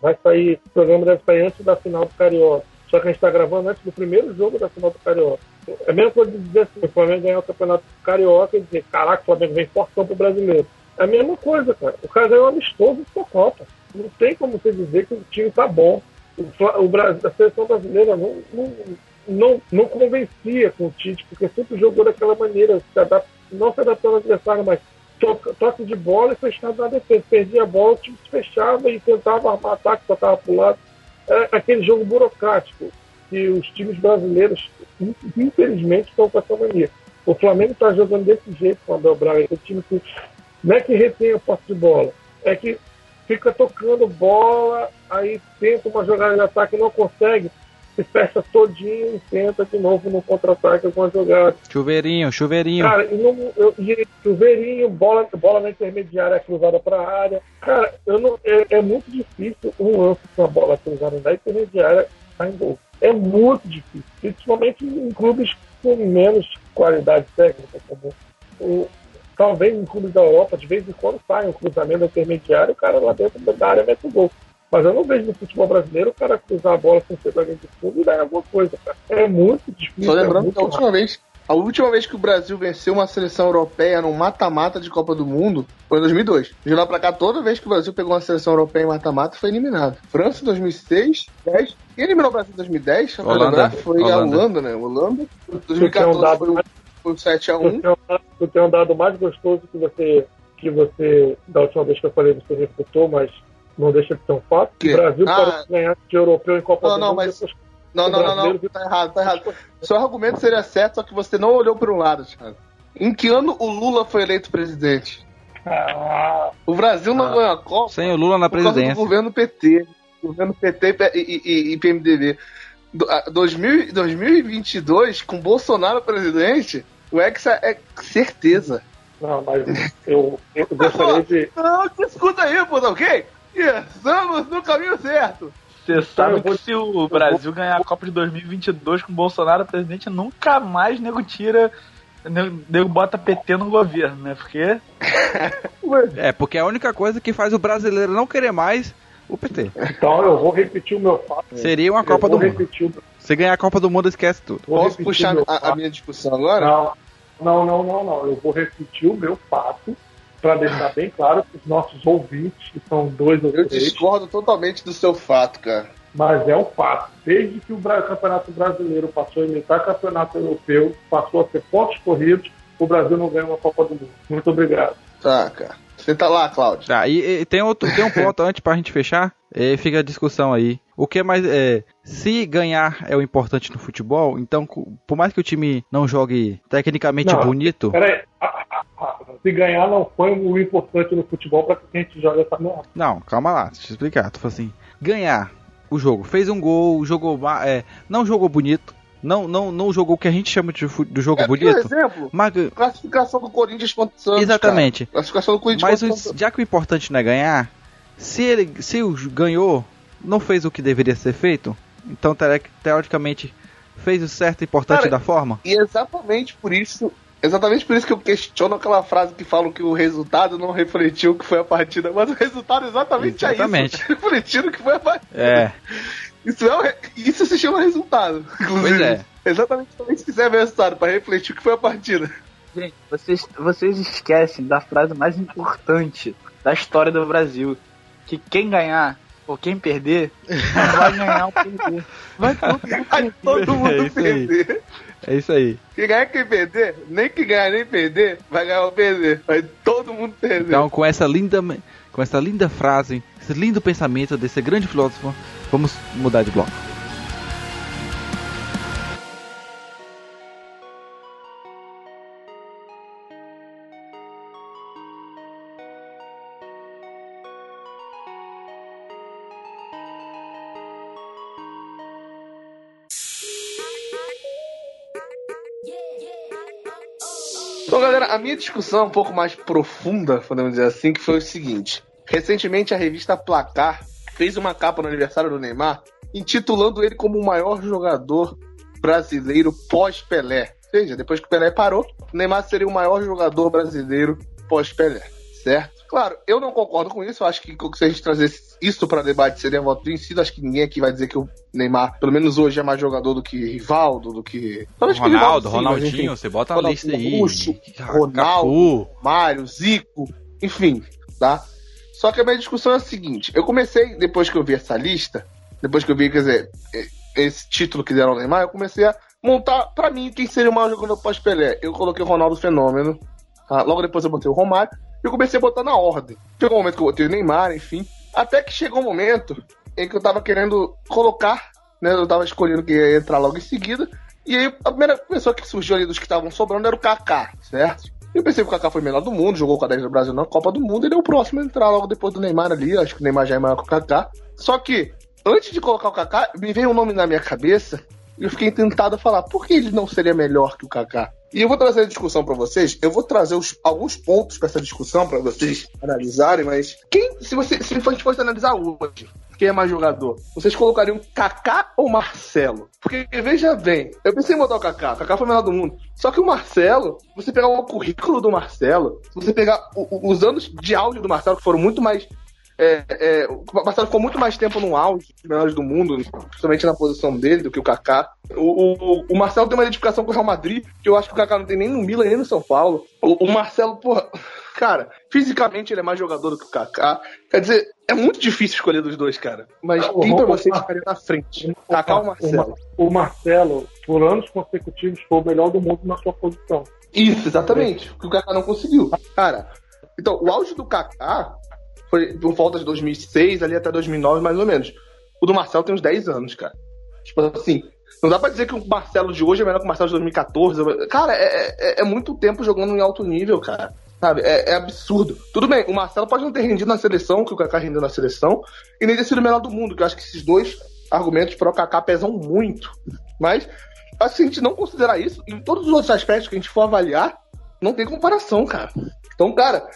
vai sair. O programa deve sair antes da final do Carioca. Só que a gente está gravando antes do primeiro jogo da final do Carioca. É a mesma coisa de dizer assim: o Flamengo ganhar o campeonato Carioca e dizer, caraca, o Flamengo vem fortão pro brasileiro. É a mesma coisa, cara. O cara ganhou amistoso por Copa. Não tem como você dizer que o time tá bom. o, o, a seleção brasileira não, não, não, não convencia com o Tite, porque sempre jogou daquela maneira, se adapta, não se adaptando ao adversário, mas toque, de bola e fechado na defesa. Perdia a bola, o time se fechava e tentava armar ataque, tocava para o lado. É aquele jogo burocrático que os times brasileiros, infelizmente, estão com essa mania. O Flamengo está jogando desse jeito com o Abel Braga, aquele time que não é que retém a posse de bola, é que fica tocando bola, aí tenta uma jogada de ataque e não consegue, se fecha todinho e tenta de novo no contra-ataque alguma jogada. Chuveirinho, chuveirinho. Cara, e, não, eu, e chuveirinho, bola, bola na intermediária cruzada para a área. Cara, eu não, é, é, muito difícil um lance com a bola cruzada na intermediária tá em gol. É muito difícil, principalmente em clubes com menos qualidade técnica, como o, talvez em clubes da Europa, de vez em quando sai um cruzamento intermediário, o cara lá dentro da área mete o gol. Mas eu não vejo no futebol brasileiro o cara cruzar a bola sem ser alguém de fundo e dar alguma coisa, cara. É muito difícil. Só é lembrando é que a última vez, a última vez que o Brasil venceu uma seleção europeia no mata-mata de Copa do Mundo foi em 2002. De lá pra cá, toda vez que o Brasil pegou uma seleção europeia em mata-mata, foi eliminado. França em 2006, 10. Quem eliminou o Brasil em 2010? Holanda. Lembrar, foi Holanda. a Holanda, né? Holanda. 2014 foi, foi o 7x1. Eu tenho um dado mais gostoso que você, que você, da última vez que eu falei, você refutou, mas não deixa de ser um fato. Que? O Brasil ah, pode ganhar de europeu em Copa não, do não, Mundo. Mas... Não, não, não, não, tá errado, tá errado. Seu argumento seria certo, só que você não olhou para um lado, Thiago. Em que ano o Lula foi eleito presidente? Ah, o Brasil não ah, ganhou a Copa sem o Lula na presidência. do governo PT. Governo PT e, e, e PMDB. 2000, 2022, com Bolsonaro presidente, o Hexa é certeza. Não, mas eu, eu gostaria de. Não, escuta aí, pô, tá ok? Estamos no caminho certo. Você sabe que se o Brasil ganhar a Copa de 2022 com o Bolsonaro presidente, nunca mais nego tira. Nego bota PT no governo, né? Porque. é, porque é a única coisa que faz o brasileiro não querer mais o PT. Então eu vou repetir o meu fato. Seria uma Copa do Mundo. O... Se ganhar a Copa do Mundo, esquece tudo. Vou Posso puxar a, a, minha discussão agora? Não, não, não, não, não. Eu vou repetir o meu fato para deixar bem claro para os nossos ouvintes, que são dois ou Eu três. Eu discordo totalmente do seu fato, cara. Mas é um fato. Desde que o Campeonato Brasileiro passou a imitar Campeonato Europeu, passou a ser pontos corridos, o Brasil não ganha uma Copa do Mundo. Muito obrigado. Tá, cara. Senta lá, Cláudio. Tá, e, e, tem, outro, tem um ponto antes pra gente fechar. E fica a discussão aí. O que é mais. É, se ganhar é o importante no futebol, então, por mais que o time não jogue tecnicamente não, bonito. Peraí. Se ganhar não foi o importante no futebol para que a gente jogue essa merda. Não, calma lá, deixa eu explicar. Tu falou assim: ganhar o jogo, fez um gol, jogou. É, não jogou bonito, não, não, não jogou o que a gente chama de, do jogo é, bonito. Por exemplo, mas... classificação do Corinthians contra o Santos. Exatamente. Cara. Classificação do Corinthians mas o, já que o importante não é ganhar, se ele se o ganhou, não fez o que deveria ser feito, então teoricamente fez o certo e importante cara, da forma. E exatamente por isso Exatamente por isso que eu questiono aquela frase que falam que o resultado não refletiu o que foi a partida, mas o resultado exatamente, exatamente. é isso. Refletindo o que foi a partida. É. Isso, é, isso se chama resultado, inclusive. Pois é. Exatamente se eles quiserem ver o resultado, para refletir o que foi a partida. Gente, vocês, vocês esquecem da frase mais importante da história do Brasil. Que quem ganhar ou quem perder, vai ganhar ou perder. Vai todo mundo, vai todo mundo é perder. É isso aí. Quem ganhar, quem perder, nem que ganhar nem perder, vai ganhar ou perder. Vai todo mundo perder. Então, com essa linda, com essa linda frase, esse lindo pensamento desse grande filósofo, vamos mudar de bloco. Então, galera, a minha discussão é um pouco mais profunda, podemos dizer assim, que foi o seguinte. Recentemente, a revista Placar fez uma capa no aniversário do Neymar, intitulando ele como o maior jogador brasileiro pós-Pelé. Ou seja, depois que o Pelé parou, o Neymar seria o maior jogador brasileiro pós-Pelé, certo? Claro, eu não concordo com isso. Eu acho que se a gente trazesse isso para debate seria voto vencido. Acho que ninguém aqui vai dizer que o Neymar, pelo menos hoje, é mais jogador do que Rivaldo, do que. Ronaldo, Rivaldo, sim, Ronaldinho, você bota a lista aí. Russo, Ronaldo, Mário, Zico, enfim, tá? Só que a minha discussão é a seguinte: eu comecei, depois que eu vi essa lista, depois que eu vi, quer dizer, esse título que deram ao Neymar, eu comecei a montar pra mim quem seria o maior jogador pós-Pelé. Eu coloquei o Ronaldo Fenômeno, tá? logo depois eu botei o Romário, eu comecei a botar na ordem. Chegou um momento que eu botei o Neymar, enfim, até que chegou um momento em que eu tava querendo colocar, né, eu tava escolhendo que ia entrar logo em seguida, e aí a primeira pessoa que surgiu ali dos que estavam sobrando era o Kaká, certo? Eu pensei que o Kaká foi melhor do mundo, jogou com a 10 do Brasil na Copa do Mundo, ele é o próximo a entrar logo depois do Neymar ali, acho que o Neymar já é maior que o Kaká. Só que, antes de colocar o Kaká, me veio um nome na minha cabeça e eu fiquei tentado a falar, por que ele não seria melhor que o Kaká? E eu vou trazer a discussão para vocês, eu vou trazer os, alguns pontos para essa discussão para vocês analisarem, mas quem, se, você, se a gente fosse analisar hoje, quem é mais jogador? Vocês colocariam Kaká ou Marcelo? Porque veja bem, eu pensei em botar o Kaká, Kaká foi o melhor do mundo. Só que o Marcelo, você pegar o currículo do Marcelo, se você pegar o, o, os anos de áudio do Marcelo, que foram muito mais é, é, o Marcelo ficou muito mais tempo no auge dos melhores do mundo, principalmente na posição dele, do que o Kaká. O, o, o, Marcelo tem uma identificação com o Real Madrid, que eu acho que o Kaká não tem nem no Milan nem no São Paulo. O, o Marcelo, porra, cara, fisicamente ele é mais jogador do que o Kaká. Quer dizer, é muito difícil escolher dos dois, cara. Mas ah, quem pra você ficaria na frente? Kaká ou Marcelo? O Marcelo, por anos consecutivos, foi o melhor do mundo na sua posição. Isso, exatamente. O que o Kaká não conseguiu. Cara, então, o auge do Kaká foi por volta de 2006 ali até 2009, mais ou menos. O do Marcelo tem uns 10 anos, cara. Tipo assim, não dá pra dizer que o Marcelo de hoje é melhor que o Marcelo de 2014. Cara, é, é, é muito tempo jogando em alto nível, cara. Sabe? É, é, absurdo. Tudo bem, o Marcelo pode não ter rendido na seleção, que o Kaká rendeu na seleção, e nem ter sido o melhor do mundo, que eu acho que esses dois argumentos para o Kaká pesam muito. Mas, se a gente não considerar isso, em todos os outros aspectos que a gente for avaliar, não tem comparação, cara. Então, cara,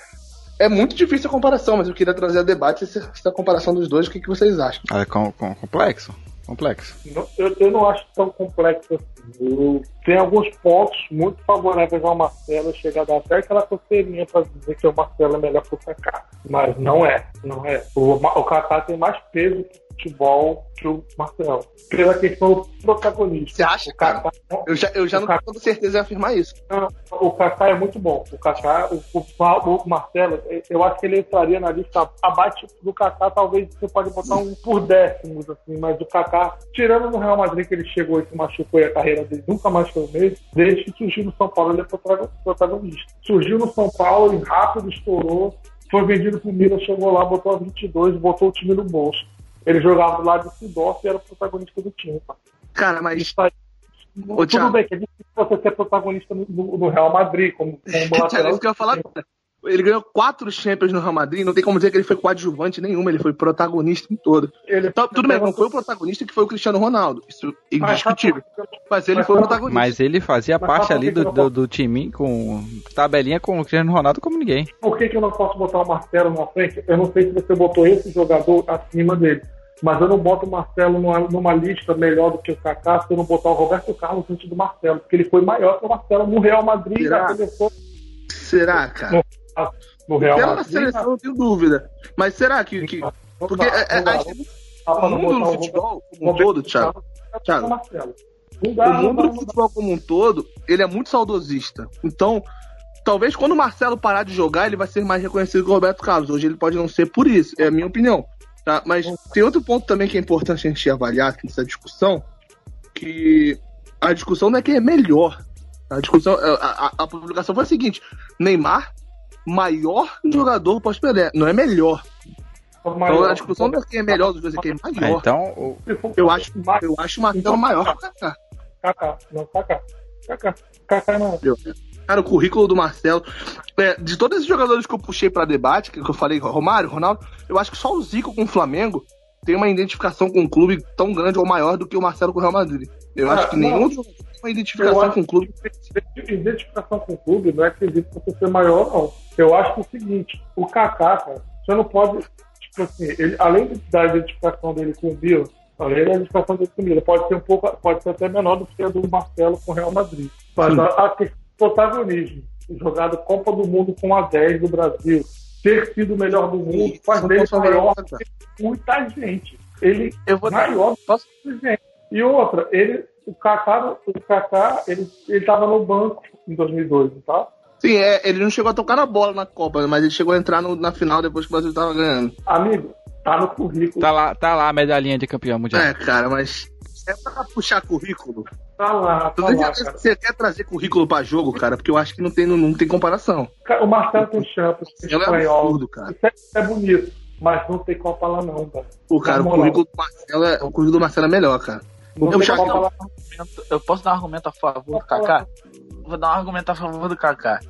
é muito difícil a comparação, mas eu queria trazer a debate essa, essa comparação dos dois. O que, que vocês acham? É com, com, complexo. Complexo. Não, eu, eu, não acho tão complexo assim. tem alguns pontos muito favoráveis ao Marcelo. Chega a dar até aquela coceirinha para dizer que o Marcelo é melhor que o Kaká. Mas não é. Não é. O, o Kaká tem mais peso futebol que o Marcelo. Pela questão do protagonista. Você acha, cara? Eu já, eu já não tenho certeza em afirmar isso. Não, o Kaká é muito bom. O Kaká, o, o, o, Marcelo, eu acho que ele entraria na lista abaixo do Kaká, talvez você pode botar um por décimos, assim, mas o Kaká, tirando no Real Madrid que ele chegou e se machucou e a carreira dele nunca mais foi o mesmo, desde que surgiu no São Paulo, ele é protagonista. Surgiu no São Paulo e rápido estourou, foi vendido pro Milan, chegou lá, botou a 22, botou o time no bolso. Ele jogava do lado do Sidorf e era o protagonista do time. Tá? Cara, mas. Ô, Tudo bem, que é difícil você ser protagonista no, no Real Madrid, como, como lateral. isso que eu ia falar. Ele ganhou quatro Champions no Real Madrid, não tem como dizer que ele foi coadjuvante nenhuma, ele foi protagonista em todo. Ele, então, tudo bem, não foi o protagonista que foi o Cristiano Ronaldo, isso é indiscutível. Mas ele foi o protagonista. Mas ele fazia mas parte ali do, do, do time com tabelinha com o Cristiano Ronaldo como ninguém. Por que, que eu não posso botar o Marcelo na frente? Eu não sei se você botou esse jogador acima dele mas eu não boto o Marcelo numa, numa, lista melhor do que o Kaká se eu não botar o Roberto Carlos antes do Marcelo, porque ele foi maior que o Marcelo no Real Madrid. Será, seleção... será cara? No Real Madrid. na seleção, não tenho dúvida. Mas será que. que... Porque é, é, o mundo do futebol como um todo, Thiago. Thiago o mundo do futebol como um todo, ele é muito saudosista. Então, talvez quando o Marcelo parar de jogar, ele vai ser mais reconhecido que o Roberto Carlos. Hoje ele pode não ser por isso, é a minha opinião. Tá? Mas tem outro ponto também que é importante a gente avaliar nessa discussão, que a discussão não é quem é melhor. A discussão, a, a, a publicação foi a seguinte: Neymar, maior jogador pós-Pelé, não é melhor. Então a discussão não é quem é melhor dos dois, é quem é maior. É, então, eu acho, eu acho o Marcelo maior que o Kaká. Kaká, não, Kaká. Kaká. Kaká não. Cara, o currículo do Marcelo. É, de todos esses jogadores que eu puxei para debate, que eu falei, Romário, Ronaldo, eu acho que só o Zico com o Flamengo tem uma identificação com o clube tão grande ou maior do que o Marcelo com o Real Madrid. Eu ah, acho que não, nenhum uma identificação com o clube. Identificação com o clube não é acredito que você ser maior, não. Eu acho que é o seguinte, o Kaká, cara, você não pode. Tipo assim, ele, além da identificação dele com o Bill, além da identificação dele com o Bill, pode ser um pouco, pode ser até menor do que a do Marcelo com o Real Madrid. Mas a, a, protagonismo. Jogado Copa do Mundo com a 10 do Brasil. Ter sido o melhor do mundo faz dele maior que muita gente. Ele eu vou maior Posso... gente. E outra, ele, o Kaká, o Kaká ele estava no banco em 2002, tá? Sim, é, ele não chegou a tocar na bola na Copa, mas ele chegou a entrar no, na final depois que o Brasil estava ganhando. Amigo, Tá no currículo. Tá lá, tá lá a medalhinha de campeão mundial. É, cara, mas é pra puxar currículo. Tá lá, tá Você, lá, cara. você quer trazer currículo pra jogo, cara? Porque eu acho que não tem, não, não tem comparação. O Marcelo tem Champions, tem Ela é espanhol. absurdo, cara. Isso é, é bonito, mas não tem Copa lá não, cara. O cara, o currículo do Marcelo é, o currículo do Marcelo é melhor, cara. Eu já- eu posso dar um argumento a favor do Kaká? Vou dar um argumento a favor do Kaká.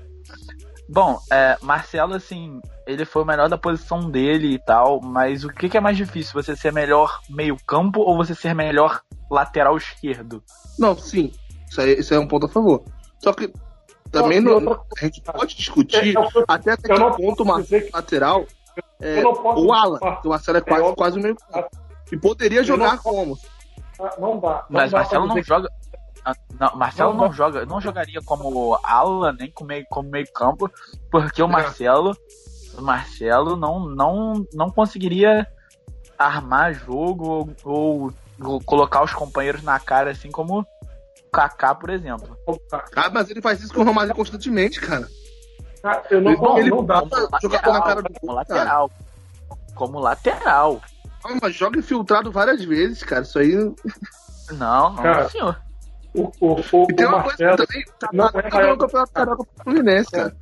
Bom, é, Marcelo, assim, ele foi o melhor da posição dele e tal, mas o que, que é mais difícil? Você ser melhor meio-campo ou você ser melhor lateral esquerdo? Não, sim. Isso aí, isso aí é um ponto a favor. Só que também Não, não, a gente pode discutir É, eu- até até eu que ponto que- lateral é Eu o Alan, que o Marcelo é quase, eu- quase o meio campo. E poderia jogar não- como? Não dá. Não Mas dá Marcelo pra não joga. Ah, Não, Marcelo Não, não, joga, não jogaria como ala, nem como meio, como meio campo, porque o É. Marcelo, o Marcelo não, não, não conseguiria armar jogo ou, ou colocar os companheiros na cara, assim como o Kaká, por exemplo. Ah, mas ele faz isso com o Romário constantemente, cara. Cara, Eu não, Bom, ele- não dá. Como jogador na cara do como gol, lateral. Como lateral. Ah, mas joga infiltrado várias vezes, cara. Isso aí. Não, não, Cara, senhor. O, o, o, E tem o uma coisa Marcelo, também. Tá, não tá, é tá maior no campeonato carioca pro Fluminense, cara.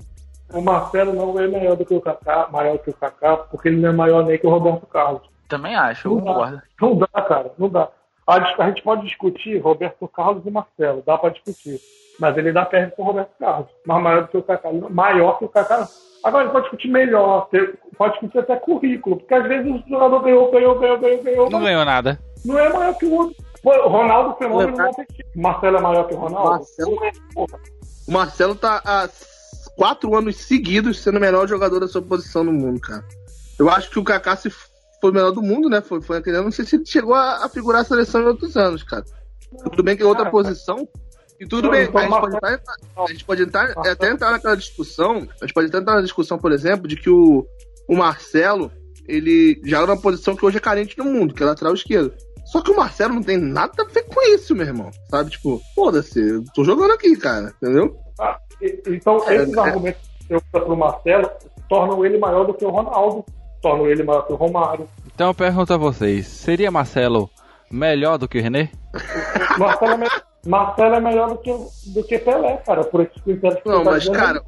o Marcelo não é melhor do que o Kaká, maior que o Kaká, porque ele não é maior nem que o Roberto Carlos. Também acho, eu Não dá. concordo. Não dá, cara, não dá. A, a gente pode discutir Roberto Carlos e Marcelo, dá pra discutir. Mas ele dá perto com o Roberto Carlos, mas maior do que o Kaká. Maior que o Kaká. Agora ele pode discutir melhor, pode discutir até currículo, porque às vezes o jogador ganhou, ganhou, ganhou, ganhou, ganhou, Não ganhou nada. não é maior que o outro. Pô, o Ronaldo Fenômeno não tem que- Marcelo é maior que o Ronaldo? Marcelo- Não é, porra. O Marcelo tá há quatro anos seguidos sendo o melhor jogador da sua posição no mundo, cara. Eu acho que o Kaká se foi o melhor do mundo, né? Foi, foi aquele ano. Não sei se ele chegou a, a figurar a seleção em outros anos, cara. Tudo bem que é outra Cara, posição. E tudo bem, então a gente pode, Marcelo- entrar, a gente pode entrar, até entrar naquela discussão. A gente pode até entrar na discussão, por exemplo, de que o, o Marcelo ele já era uma posição que hoje é carente no mundo, que é lateral esquerdo. Só que o Marcelo não tem nada a ver com isso, meu irmão. Sabe? Tipo, foda-se, eu tô jogando aqui, cara. Entendeu? Ah, e- Então, É, esses é. argumentos que eu pro Marcelo tornam ele maior do que o Ronaldo, tornam ele maior que o Romário. Então eu pergunto a vocês: seria Marcelo melhor do que o René? Marcelo é, me- Marcelo é melhor do que, do que Pelé, cara, por esses critérios que Não, tá mas, dizendo. cara,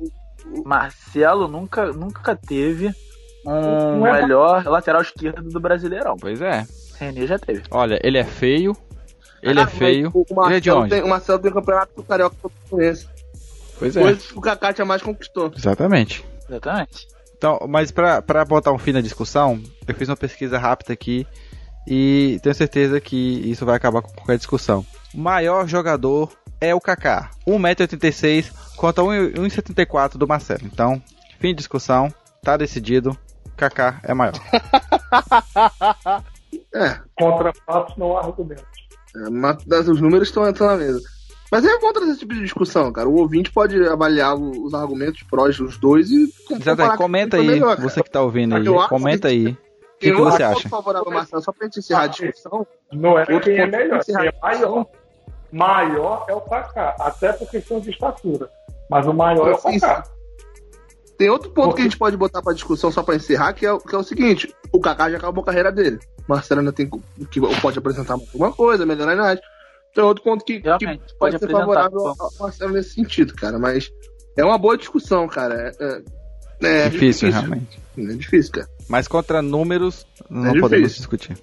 Marcelo nunca, nunca teve um Não é- melhor lateral esquerdo do Brasileirão. Pois é. René já teve. Olha, ele é feio. Ele é Ah, mas feio. O, o Ele é de Marcelo onde? tem, o Marcelo tem o campeonato do Carioca que eu conheço. Pois é. Coisa que o Kaká tinha mais conquistou. Exatamente. Exatamente. Então, mas pra, pra botar um fim na discussão, eu fiz uma pesquisa rápida aqui e tenho certeza que isso vai acabar com qualquer discussão. O maior jogador é o Kaká, 1,86m contra 1,74m do Marcelo. Então, fim de discussão, tá decidido, Kaká é maior. É, Contra fatos não há argumentos. é, mas os números estão entrando na mesa. Mas é trazer esse tipo de discussão, cara. O ouvinte pode avaliar os argumentos prós dos dois e Exatamente, comenta aí, melhor, você que tá ouvindo aí, comenta que- aí. O que, Eu que você acho acha? favorável ao Marcelo, só pra gente encerrar a discussão. Não é Outro quem é melhor, que quem é maior. Maior é o Kaká, até por questão de estatura. Mas o maior é o Kaká. Tem outro ponto Porque- que a gente pode botar pra discussão só pra encerrar, que é, o- que é o seguinte: o Kaká já acabou a carreira dele. O Marcelo ainda tem que pode apresentar alguma coisa, melhorar a idade. Então é outro ponto que, que pode, pode ser favorável ao Marcelo nesse sentido, cara. Mas é uma boa discussão, cara. É, é- é Difícil, realmente. É difícil, cara. Mas contra números, não É podemos difícil. discutir.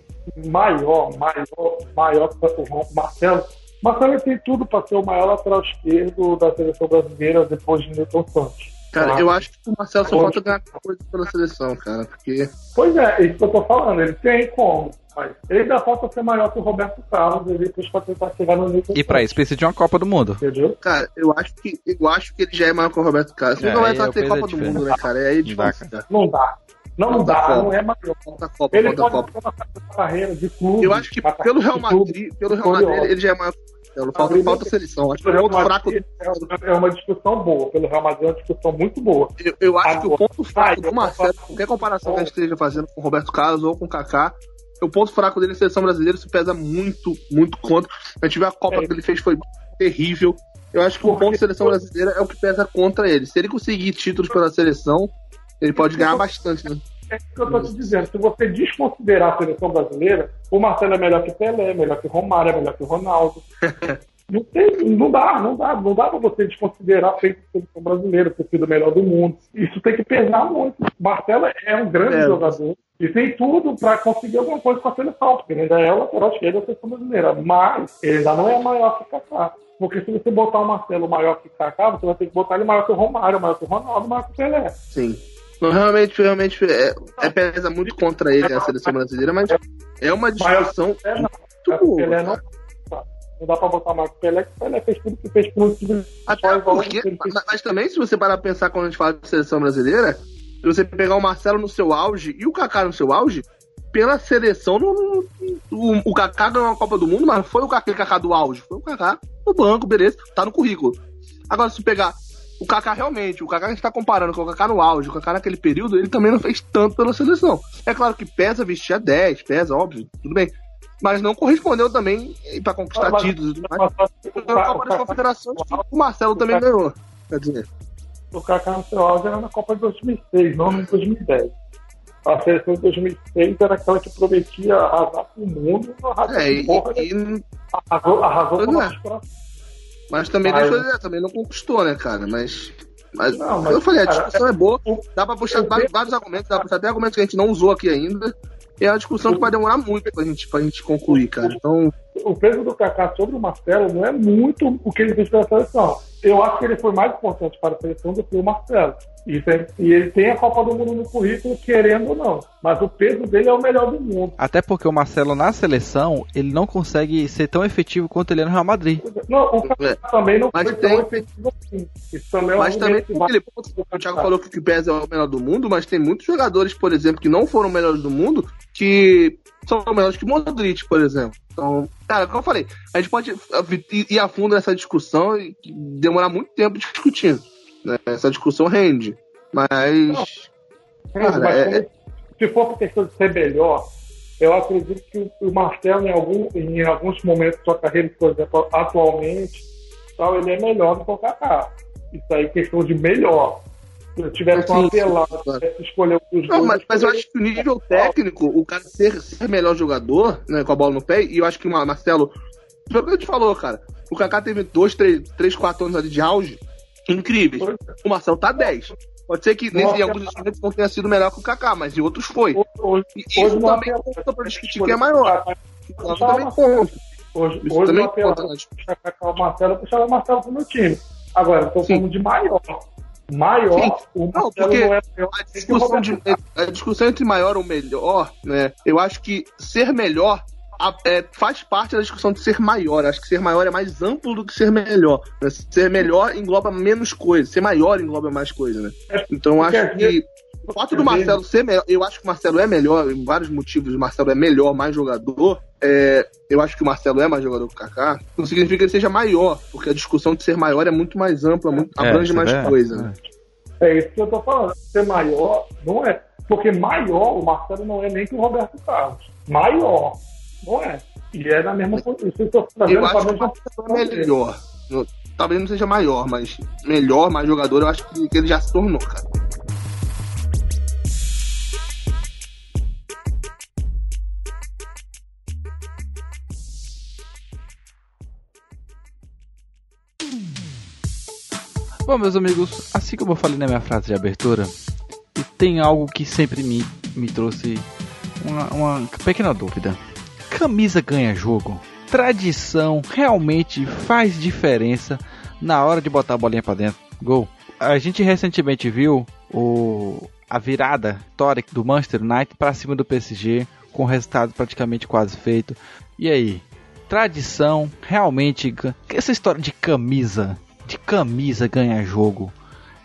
Maior, maior, maior que o Marcelo. Marcelo tem tudo para ser o maior lateral esquerdo da seleção brasileira depois de Newton Santos. Cara, Ah. eu acho que o Marcelo só Pode. falta ganhar coisa pela seleção, cara. Porque. Pois é, é isso que eu tô falando. Ele tem como. Mas ele ainda falta ser maior que o Roberto Carlos ele para tentar chegar no Newton E pra isso precisa de uma Copa do Mundo. Entendeu? Cara, eu acho que eu acho que ele já é maior que o Roberto Carlos. É, Não vai aí é estar o ter peso Copa é do. Mundo, né, cara? É aí Não dá, difícil, cara. Não dá. Não dá, Copa. não é maior. Falta Copa, Ele falta pode Copa. uma carreira de clube. Eu acho que pelo Real Madrid, pelo Real Madrid, ele já é maior o Marcelo. Falta, Madrid- falta seleção. Acho que Pelo o Real ponto fraco. É uma discussão boa. Pelo Real Madrid é uma discussão muito boa. Eu, eu acho que o ponto fraco do Marcelo, qualquer comparação que a gente esteja fazendo com o Roberto Carlos ou com o Kaká, o ponto fraco dele na seleção brasileira se pesa muito, muito contra. A gente vê a Copa É. que ele fez foi terrível. Eu acho que o Porque- ponto de seleção brasileira é o que pesa contra ele. Se ele conseguir títulos pela seleção, ele pode ganhar bastante, né? É isso que eu tô te dizendo. Se você desconsiderar a seleção brasileira, o Marcelo é melhor que Pelé, melhor que Romário, é melhor que Ronaldo. Não, tem, não dá, não dá, não dá pra você desconsiderar a seleção brasileira ter sido o melhor do mundo. Isso tem que pesar muito. Marcelo é um grande É. jogador e tem tudo para conseguir alguma coisa com a seleção, porque ele ainda é o lateral esquerdo da seleção brasileira. Mas ele ainda não é maior que Kaká. Porque se você botar o Marcelo maior que Kaká, você vai ter que botar ele maior que o Romário, maior que o Ronaldo, maior que o Pelé. Sim. Não, realmente, realmente é, é pesa muito contra ele a seleção brasileira, mas é uma discussão É, não. muito boa. Pelé não, não dá pra botar mais Pelé, que Pelé fez tudo que fez um time. Até porque, mas, mas também, se você parar pra pensar quando a gente fala de seleção brasileira, se você pegar o Marcelo no seu auge e o Kaká no seu auge, pela seleção, não, não- o, o Kaká ganhou a Copa do Mundo, mas não foi o Kaká, Kaká do auge, foi o Kaká no banco, beleza, tá no currículo. Agora, se pegar o Kaká realmente, o Kaká que a gente tá comparando com o Kaká no auge, o Kaká naquele período, ele também não fez tanto pela seleção. É claro que pesa vestir a 10, pesa, óbvio, tudo bem. Mas não correspondeu também pra conquistar Mas- títulos. e tudo mais. mas- mas- Na Copa das Confederações, o Marcelo também ganhou. Quer dizer, O Kaká no seu auge era na Copa de 2006, não em 2010. A seleção de 2006 era aquela que prometia arrasar o mundo. Arrasou, é, e, porra, e- arrasou, arrasou é. Mas também Mas- é, também não conquistou, né, cara? Mas, mas, Não, mas, eu falei, a discussão é boa, o- dá pra puxar vários, vários argumentos, dá pra puxar até argumentos que a gente não usou aqui ainda. E é uma discussão que vai demorar muito pra gente, pra gente concluir, cara. Então, o peso do Kaká sobre o Marcelo não é muito o que ele fez pela seleção. Eu acho que ele foi mais importante para a seleção do que o Marcelo. E, tem- e ele tem a Copa do Mundo no currículo, querendo ou não. Mas o peso dele é o melhor do mundo. Até porque o Marcelo na seleção, ele não consegue ser tão efetivo quanto ele é no Real Madrid. Não, o É. também não Mas foi tem- tão efetivo assim. Isso também é um mas também tem que aquele ponto que o Thiago falou que o pesa é o melhor do mundo, mas tem muitos jogadores, por exemplo, que não foram melhores do mundo, que são melhores que Modric, por exemplo. Então, cara, como eu falei, a gente pode ir a fundo nessa discussão e demorar muito tempo discutindo. Né? Essa discussão rende. Mas. Cara, Mas é- como- se for por questão de ser melhor, eu acredito que o- Marcelo, em, algum, em alguns momentos da sua carreira, por exemplo, atualmente, tal, ele é melhor do que o Kaká. Isso aí é questão de melhor. Se eu tivesse Sim, uma sim, pelada, claro. tivesse escolher um dos Não, dois, mas, mas eu acho que o nível técnico, o cara ser, ser melhor jogador, né, com a bola no pé, e eu acho que o Marcelo. Foi o que a gente falou, cara. O Kaká teve dois, três, três, quatro anos ali de auge incríveis. O Marcelo tá 10. Pode ser que nesse, em alguns instrumentos não tenha sido melhor que o Kaká, mas em outros foi. Hoje, E hoje isso não também conta pra discutir quem é maior. Isso também conta. Hoje, Isso hoje também apela- conta. puxar Kaká o Marcelo, puxava o Marcelo pro meu time. Agora, eu tô Sim. falando de maior. Maior, Sim. o Não, porque não é A discussão, de, a discussão entre maior ou melhor, né? Eu acho que ser melhor a- é, faz parte da discussão de ser maior. Acho que ser maior é mais amplo do que ser melhor. né? Ser melhor engloba menos coisas. Ser maior engloba mais coisas, né? Então acho que o fato do Marcelo ser melhor, eu acho que o Marcelo é melhor, em vários motivos, o Marcelo é melhor, mais jogador. É, eu acho que o Marcelo é mais jogador que o Kaká. Não significa que ele seja maior, porque a discussão de ser maior é muito mais ampla, muito, É, abrange mais é- coisa. né? É isso que eu tô falando. Ser maior não é. Porque maior, o Marcelo não é nem que o Roberto Carlos. Maior, não é. E é na mesma posição. Eu pra acho que Marcelo é melhor. Eu- Talvez não seja maior, mas melhor, mais jogador, eu acho que, que ele já se tornou, cara. Bom, meus amigos, assim como eu falei na minha frase de abertura, tem algo que sempre me, me trouxe uma, uma pequena dúvida. Camisa ganha jogo? Tradição realmente faz diferença na hora de botar a bolinha pra dentro? Gol. A gente recentemente viu o, a virada histórica do Manchester United para cima do PSG, com o resultado praticamente quase feito. E aí? Tradição realmente. Essa história de camisa, de camisa ganha jogo,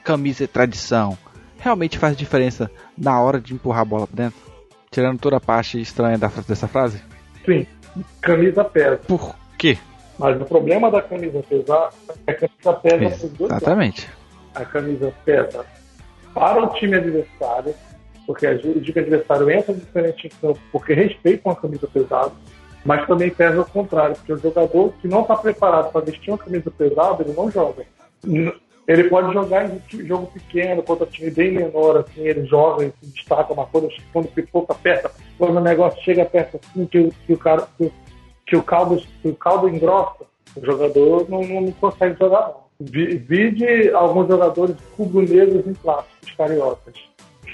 camisa é tradição, realmente faz diferença na hora de empurrar a bola pra dentro? Tirando toda a parte estranha dessa frase? Sim, camisa pesa. Por quê? Mas o problema da camisa pesar é que a camisa pesa por dois lados. Exatamente. A camisa pesa para o time adversário, porque o time adversário entra diferente em campo porque respeitam a camisa pesada, mas também pesa ao contrário, porque o jogador que não está preparado para vestir uma camisa pesada, ele não joga. Ele pode jogar em jogo pequeno, contra time bem menor, assim, ele joga e se destaca, mas quando, quando pipoca perto, quando o negócio chega perto assim, que, que o cara, que, que, o caldo, que o caldo engrossa, o jogador não, não consegue jogar não. Vide alguns jogadores rubro-negros em clássicos cariocas.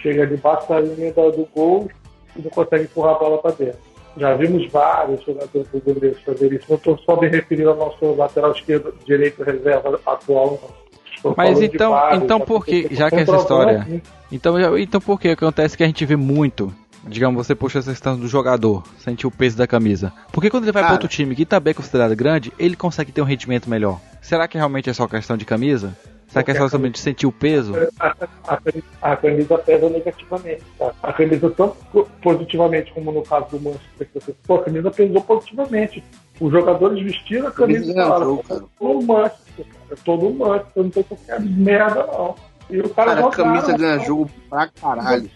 Chega debaixo da linha do gol e não consegue empurrar a bola para dentro. Já vimos vários jogadores rubro-negros fazer isso. Não estou só me referindo ao nosso lateral esquerdo, direito reserva atual, não. Mas então, então por que, já que essa história, então, então por que acontece que a gente vê muito digamos, você puxa essa questão do jogador, sentir o peso da camisa. Porque quando ele vai para outro time que tá bem considerado grande, ele consegue ter um rendimento melhor. Será que realmente é só questão de camisa? Será que é só somente sentir o peso? A, a, a, camisa pesa negativamente. Tá? A camisa, tanto positivamente como no caso do Manchester, pô, a camisa pesou positivamente. Os jogadores vestiram a camisa e falaram: todo Manchester, cara, todo Manchester, não tem qualquer merda, não. E o cara, cara a camisa ganha jogo pra caralho.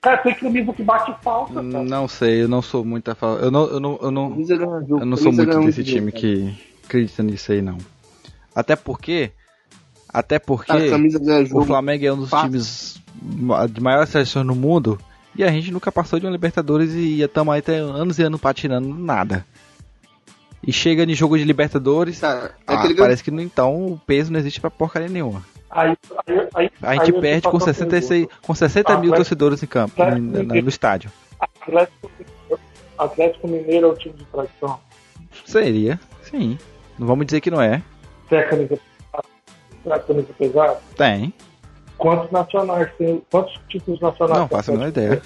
Cara, tem camisa que bate falta. Cara. Não sei, eu não sou muito a favor. Eu não, eu não, eu não, eu não sou muito desse time que acredita nisso aí, não. Até porque. Até porque o Flamengo é um dos times de maior seleção no mundo. E a gente nunca passou de uma Libertadores e estamos aí até anos e anos patinando nada. E chega em jogo de Libertadores, Cara, é ah, parece que então o peso não existe pra porcaria nenhuma. Aí, aí, aí, a gente perde com 66, com 60 mil torcedores em campo, no, no, estádio. Atlético, Atlético Mineiro é o time de tradição. Seria, sim. Não vamos dizer que não é. Tem a camisa, a camisa pesada? Tem. Quantos nacionais tem? Quantos títulos nacionais? Não, faço a menor ideia.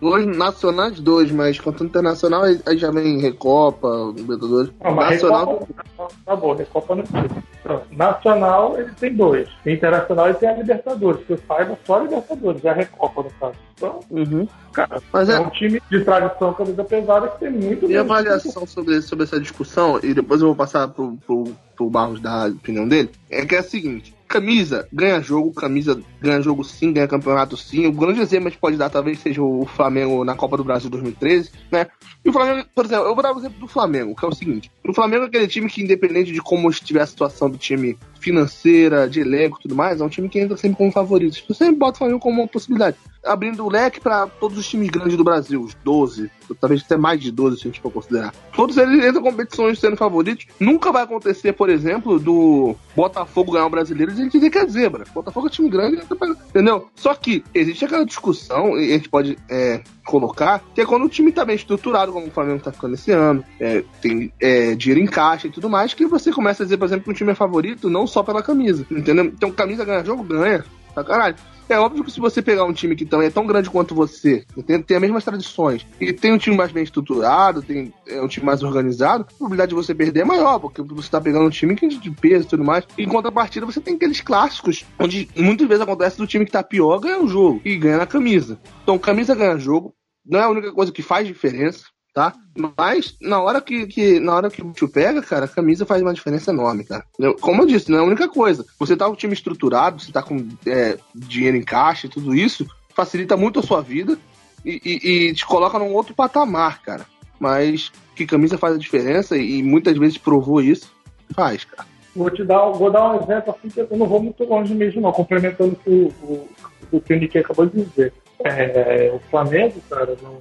Dois nacionais, dois, mas quanto internacional, aí já vem Recopa, Libertadores. Não, nacional. Recopa, tá bom, Recopa não tem. Nacional, ele tem dois. Internacional, ele tem a Libertadores. Que eu saiba, só a Libertadores, é a Recopa, no caso. Então, uhum. cara, mas é, é um time de tradição camisa pesada que tem muito. Minha avaliação sobre, sobre essa discussão, e depois eu vou passar pro, pro, pro Barros dar a opinião dele, é que é a seguinte camisa ganha jogo, camisa ganha jogo sim, ganha campeonato sim. O grande exemplo que pode dar talvez seja o Flamengo na Copa do Brasil 2013, né? E o Flamengo, por exemplo, eu vou dar o um exemplo do Flamengo, que é o seguinte: o Flamengo é aquele time que, independente de como estiver a situação do time financeira, de elenco e tudo mais, é um time que entra sempre como favorito. Você sempre bota o Flamengo como uma possibilidade. Abrindo o leque para todos os times grandes do Brasil, os 12, talvez até mais de 12 se a gente for considerar. Todos eles entram competições sendo favoritos. Nunca vai acontecer, por exemplo, do Botafogo ganhar o brasileiro e a gente dizer que é zebra. Botafogo é time grande, entendeu? Só que existe aquela discussão, e a gente pode é, colocar, que é quando o time tá bem estruturado, como o Flamengo tá ficando esse ano, é, tem é, dinheiro em caixa e tudo mais, que você começa a dizer, por exemplo, que o time é favorito não só pela camisa, entendeu? Então, camisa ganha jogo, ganha, pra caralho. É óbvio que se você pegar um time que também é tão grande quanto você, tem, tem as mesmas tradições, e tem um time mais bem estruturado, tem é um time mais organizado, a probabilidade de você perder é maior, porque você tá pegando um time que é de peso e tudo mais. Em contrapartida, você tem aqueles clássicos, onde muitas vezes acontece do time que tá pior ganhar o jogo e ganha na camisa. Então, camisa ganha jogo, não é a única coisa que faz diferença tá? Mas na hora que, que, na hora que o bicho pega, cara, a camisa faz uma diferença enorme, cara. Como eu disse, não é a única coisa. Você tá com o time estruturado, você tá com é, dinheiro em caixa e tudo isso, facilita muito a sua vida e, e, e, te coloca num outro patamar, cara. Mas que camisa faz a diferença e, muitas vezes provou isso, faz, cara. Vou te dar, vou dar um exemplo assim que eu não vou muito longe mesmo, não, complementando o que o, o, que o Nick acabou de dizer. É, o Flamengo, cara, no,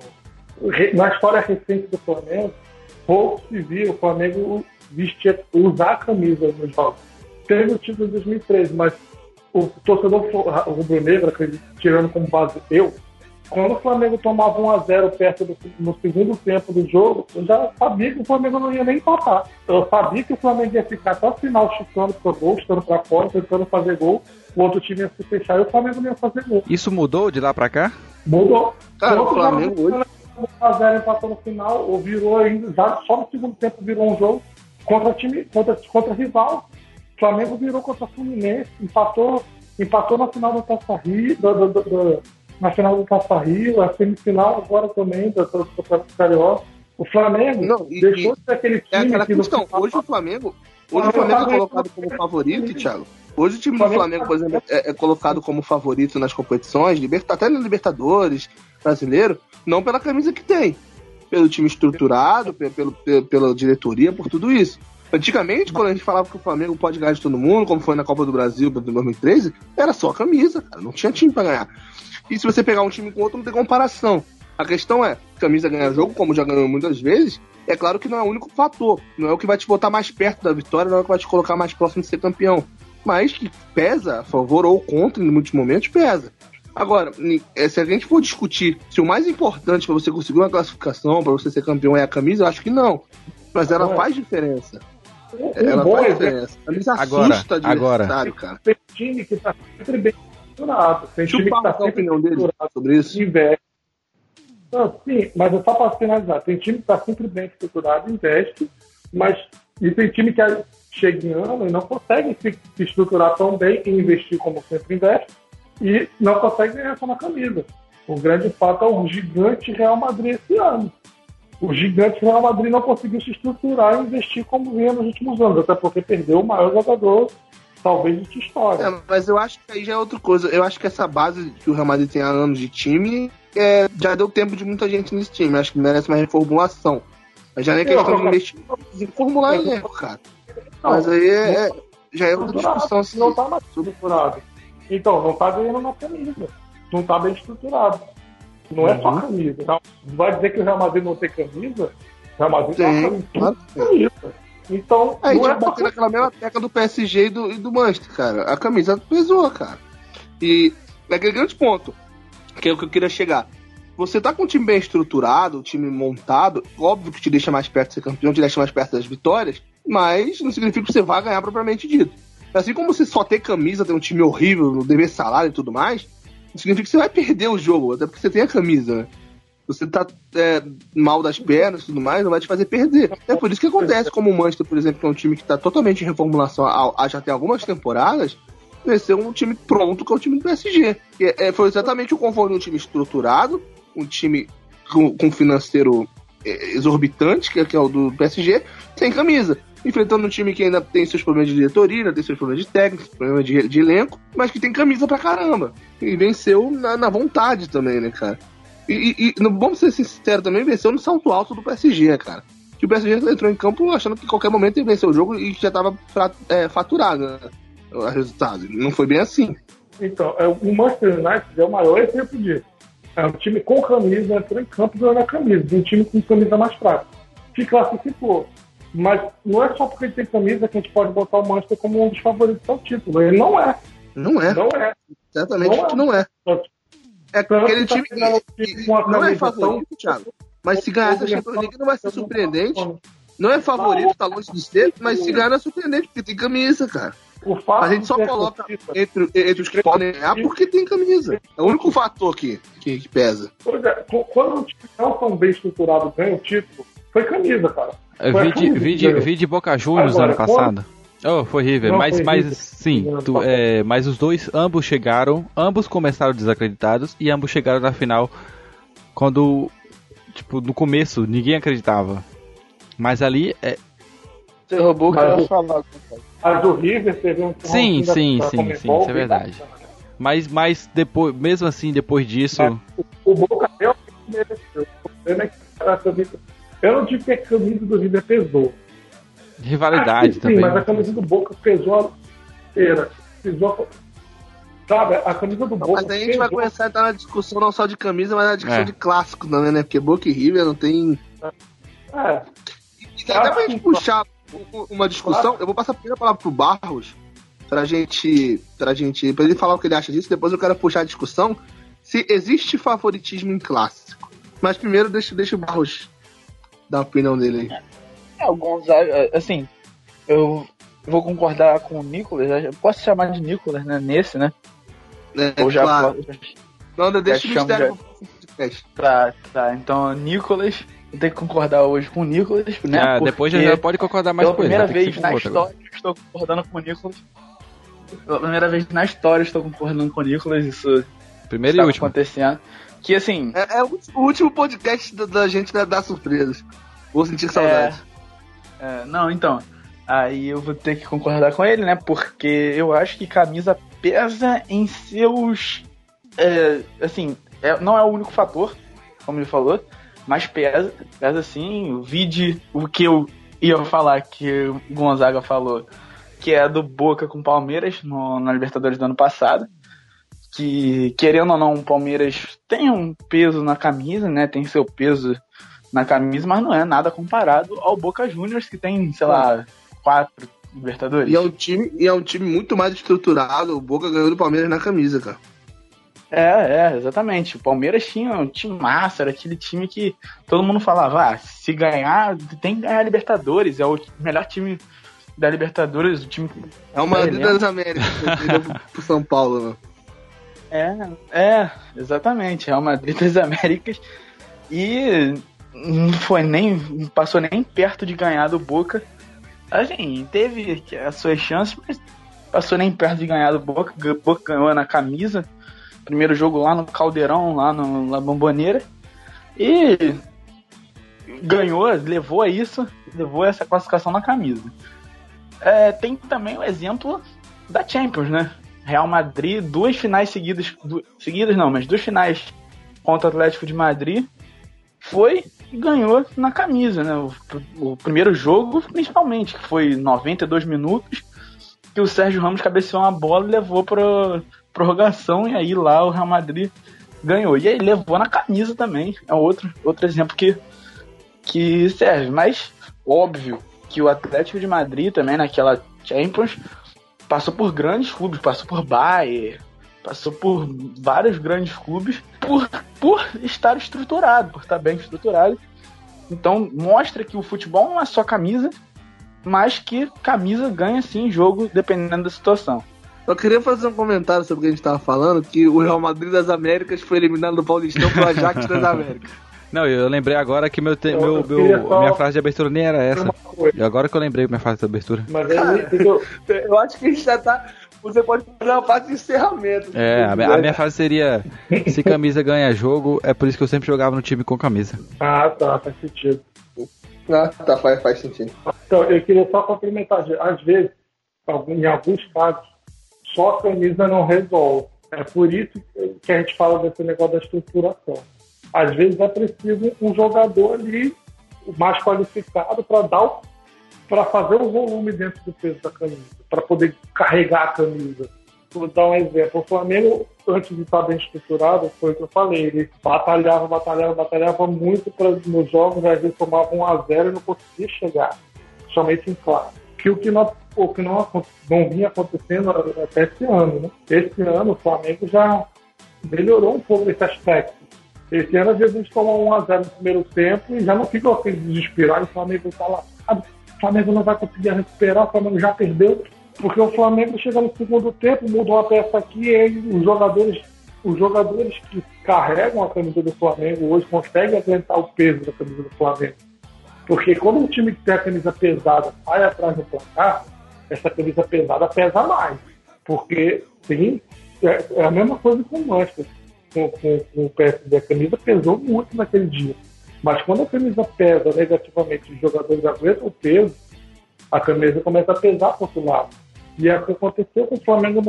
na história recente do Flamengo, pouco se viu o Flamengo vestir, usar a camisa nos jogos. Teve o título de 2013, mas o torcedor rubro-negro, tirando como base eu, quando o Flamengo tomava 1 a 0 perto do, no segundo tempo do jogo, eu já sabia que o Flamengo não ia nem empatar. Eu sabia que o Flamengo ia ficar até o final chutando pro gol, chutando para fora, tentando fazer gol. O outro time ia se fechar e o Flamengo não ia fazer gol. Isso mudou de lá para cá? Mudou. Cara, o Flamengo hoje 1x0 empatou no final, ou virou ainda, já, só no segundo tempo virou um jogo contra time, contra, contra rival. O Flamengo virou contra o Fluminense, empatou, empatou na final do Taça Rio, na final do Taça Rio, a semifinal agora também do Carioca. O Flamengo não, e, deixou de ser aquele é time. É que questão, final... hoje o Flamengo. Hoje o Flamengo é colocado como favorito, Thiago. Hoje o time do Flamengo, por exemplo, é, é colocado como favorito nas competições, até na Libertadores, brasileiro, não pela camisa que tem, pelo time estruturado, pelo, pelo, pela diretoria, por tudo isso. Antigamente, quando a gente falava que o Flamengo pode ganhar de todo mundo, como foi na Copa do Brasil em 2013, era só camisa, cara. Não tinha time pra ganhar. E se você pegar um time com outro, não tem comparação. A questão é, camisa ganha jogo, como já ganhou muitas vezes, é claro que não é o único fator. Não é o que vai te botar mais perto da vitória, não é o que vai te colocar mais próximo de ser campeão. Mas que pesa, a favor ou contra, em muitos momentos, pesa. Agora, é, se a gente for discutir se o mais importante para você conseguir uma classificação, para você ser campeão é a camisa, eu acho que não. Mas ela faz diferença. Ela faz diferença. A camisa Agora, assusta de agora. cara. Tem time que tá sempre bem estruturado. Tem time eu que tá falar a sempre opinião dele sobre isso. investe. Não, sim, mas é só para finalizar. Tem time que está sempre bem estruturado, investe, mas e tem time que chega em ano e não consegue se, se estruturar tão bem e investir como sempre investe e não consegue ganhar só na camisa. O grande fato é o gigante Real Madrid esse ano. O gigante Real Madrid não conseguiu se estruturar e investir como vinha nos últimos anos, até porque perdeu o maior jogador, talvez, de história. É, mas eu acho que aí já é outra coisa. Eu acho que essa base que o Real Madrid tem há anos de time é, já deu tempo de muita gente nesse time. Acho que merece uma reformulação. Mas já nem é questão de investir em formular elenco, cara. Não, Mas aí é, já é outra discussão. assim. não tá mais estruturado. Então, não tá ganhando na camisa. Não tá bem estruturado. Não é só Uhum. camisa. Não. Vai dizer que o Real Madrid não tem camisa? O Real Madrid tá Tem, tem. camisa. Então, É, a gente não é vai só naquela mesma tecla do PSG e do, e do Manchester, cara. A camisa pesou, cara. E é aquele grande ponto, que é o que eu queria chegar. Você tá com um time bem estruturado, um time montado, óbvio que te deixa mais perto de ser campeão, te deixa mais perto das vitórias, mas não significa que você vai ganhar propriamente dito. Assim como você só ter camisa, ter um time horrível, não dever salário e tudo mais, significa que você vai perder o jogo, até porque você tem a camisa, né? Você tá é, mal das pernas e tudo mais, não vai te fazer perder. É por isso que acontece, como o Manchester, por exemplo, que é um time que tá totalmente em reformulação há, já tem algumas temporadas, venceu um time pronto que é o time do PSG. E, é, foi exatamente o conforme um time estruturado, um time com, com financeiro é, exorbitante, que é, que é o do PSG, sem camisa. Enfrentando um time que ainda tem seus problemas de diretoria, ainda tem seus problemas de técnico, problemas de, de elenco, mas que tem camisa pra caramba. E venceu na, na vontade também, né, cara? E, e, e, vamos ser sinceros também, venceu no salto alto do PSG, cara. Que o PSG entrou em campo achando que em qualquer momento ia vencer o jogo e que já tava é, faturado né, o resultado. Não foi bem assim. Então, é, o Manchester United é o maior exemplo disso. É um time com camisa, entrou em campo ganhando a camisa, um time com camisa mais fraca. Se classificou. Mas não é só porque ele tem camisa que a gente pode botar o Manchester como um dos favoritos ao título. Ele não é. Não é, Não é. certamente não é. que não é. É aquele que tá time que, um time com a não é camisa favorito, Thiago. Mas se ganhar essa Champions League não vai ser surpreendente. Não é favorito, tá longe de ser, mas se ganhar não é surpreendente, porque tem camisa, cara. A gente só coloca entre, entre os que podem ganhar porque tem camisa. É o único fator que, que, que pesa. Pois é, qu- quando um time não tão bem estruturado ganha o título, foi camisa, cara. Eu Foi vi de, camisa vi de, vi de Boca Juniors Agora, ano passado. Oh, foi River, Não, mas, foi mas River. sim, tu- passado. é, mas os dois, ambos chegaram, ambos começaram desacreditados e ambos chegaram na final quando, tipo, no começo ninguém acreditava. Mas ali, é, Você roubou o que eu Mas ia o- falar. A do River teve um Sim, da- sim, da sim, Comebol sim, isso é verdade. bacana. mas, mas depois, mesmo assim, depois disso, O Boca realmente mereceu. O problema é que. Eu não digo que a camisa do River pesou. rivalidade Acho que sim, também. mas a camisa do Boca pesou a inteira. Pesou a... Sabe, a camisa do Boca. Mas aí a gente vai pesou. começar a entrar na discussão não só de camisa, mas na discussão É. de clássico também, né? Porque Boca e River não tem. É, E até pra gente puxar uma discussão, eu vou passar a primeira palavra pro Barros, pra gente. pra gente. pra ele falar o que ele acha disso, depois eu quero puxar a discussão se existe favoritismo em clássico. Mas primeiro deixa, deixa o Barros dar a opinião dele aí. É, o Gonzaga, assim, eu vou concordar com o Nicolas, eu posso chamar de Nicolas, né, nesse, né? É, Ou já claro. Não, deixa o mistério já. Tá, tá, então Nicolas, eu tenho que concordar hoje com o Nicolas, né? Ah, depois já, pode concordar mais com ele. primeira vez na agora. história, eu estou concordando com o Nicolas. Pela primeira vez na história, estou concordando com o Nicolas, isso Primeiro e último. acontecendo. Que assim, É, é o último- podcast da, da gente da, dar surpresas. Vou sentir saudade. É, não, então. Aí eu vou ter que concordar com ele, né? Porque eu acho que camisa pesa em seus. é, assim, é- não é o único fator, como ele falou, mas pesa, pesa sim. O vide o que eu ia falar que o Gonzaga falou que é do Boca com Palmeiras no, na Libertadores do ano passado. Que, querendo ou não, o Palmeiras tem um peso na camisa, né? Tem seu peso na camisa, mas não é nada comparado ao Boca Juniors, que tem, sei lá, quatro Libertadores. E é um time, e é um time muito mais estruturado. O Boca ganhou do Palmeiras na camisa, cara. É, é, exatamente. O Palmeiras tinha um time massa, era aquele time que todo mundo falava, ah, se ganhar, tem que ganhar a Libertadores, é o melhor time da Libertadores, o time É o Madrid das Américas, pro São Paulo, né? É, é, exatamente, o Madrid das Américas e não foi nem, passou nem perto de ganhar do Boca. Assim, teve as suas chances, mas passou nem perto de ganhar do Boca, Boca ganhou na camisa, primeiro jogo lá no Caldeirão, lá no, na Bomboneira. E ganhou, levou a isso, levou essa classificação na camisa. É, tem também o exemplo da Champions, né? Real Madrid, duas finais seguidas, seguidas não, mas duas finais contra o Atlético de Madrid, foi e ganhou na camisa, né? O, o primeiro jogo, principalmente, que foi 92 minutos, que o Sérgio Ramos cabeceou uma bola e levou para prorrogação, e aí lá o Real Madrid ganhou. E aí levou na camisa também. É outro, outro exemplo que, que serve. Mas, óbvio que o Atlético de Madrid também, naquela Champions, passou por grandes clubes, passou por Bayern, passou por vários grandes clubes, por, por estar estruturado, por estar bem estruturado. Então, mostra que o futebol não é só camisa, mas que camisa ganha sim jogo dependendo da situação. Eu queria fazer um comentário sobre o que a gente estava falando, que o Real Madrid das Américas foi eliminado do Paulistão pro Ajax das Américas. Não, eu lembrei agora que meu, te, meu, meu só... minha frase de abertura nem era essa. E agora que eu lembrei minha frase de abertura. Mas Cara, eu, eu acho que a gente já tá. Você pode fazer uma frase de encerramento. É, a minha, a minha frase seria: se camisa ganha jogo, é por isso que eu sempre jogava no time com camisa. Ah, tá, faz sentido. Ah, tá, faz, faz sentido. Então, eu queria só complementar. Às vezes, em alguns casos, só a camisa não resolve. É por isso que a gente fala desse negócio da estruturação. Às vezes é preciso um jogador ali mais qualificado para dar para fazer o volume dentro do peso da camisa, para poder carregar a camisa. Vou dar um exemplo. O Flamengo, antes de estar bem estruturado, foi o que eu falei, ele batalhava, batalhava, batalhava muito pra, nos jogos, às vezes tomava um a zero e não conseguia chegar, somente em claro. Que o que não o que não, não vinha acontecendo até esse ano. Né? Esse ano o Flamengo já melhorou um pouco esse aspecto. Esse ano, às vezes, a gente toma 1x0 no primeiro tempo e já não fica aquele desespero. Aí o Flamengo está lá, o Flamengo não vai conseguir recuperar, o Flamengo já perdeu. Porque o Flamengo chega no segundo tempo, muda uma peça aqui e os jogadores, os jogadores que carregam a camisa do Flamengo hoje conseguem aguentar o peso da camisa do Flamengo. Porque quando um time que tem a camisa pesada sai atrás do placar, essa camisa pesada pesa mais. Porque tem, é, é a mesma coisa com o Manchester, com, com, com o PSD. A camisa pesou muito naquele dia. Mas quando a camisa pesa negativamente, os jogadores aguentam o peso, a camisa começa a pesar para outro lado. E é o que aconteceu com o Flamengo,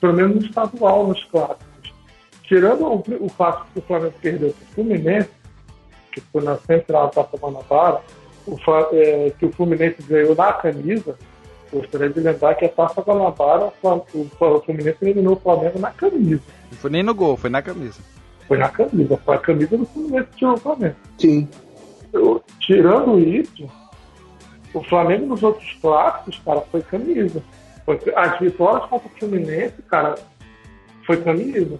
pelo menos no estadual, nos clássicos. Tirando o, o que o Flamengo perdeu para o Fluminense, que foi na central da Taça Guanabara, o, é, que o Fluminense ganhou na camisa, Gostaria de lembrar que a Taça Guanabara, o Fluminense eliminou o Flamengo na camisa. Não foi nem no gol, foi na camisa. Foi na camisa, foi a camisa do Fluminense que tirou o Flamengo. Sim. Eu, tirando isso, o Flamengo nos outros clássicos, cara, foi camisa. Foi, as vitórias contra o Fluminense, cara, foi camisa.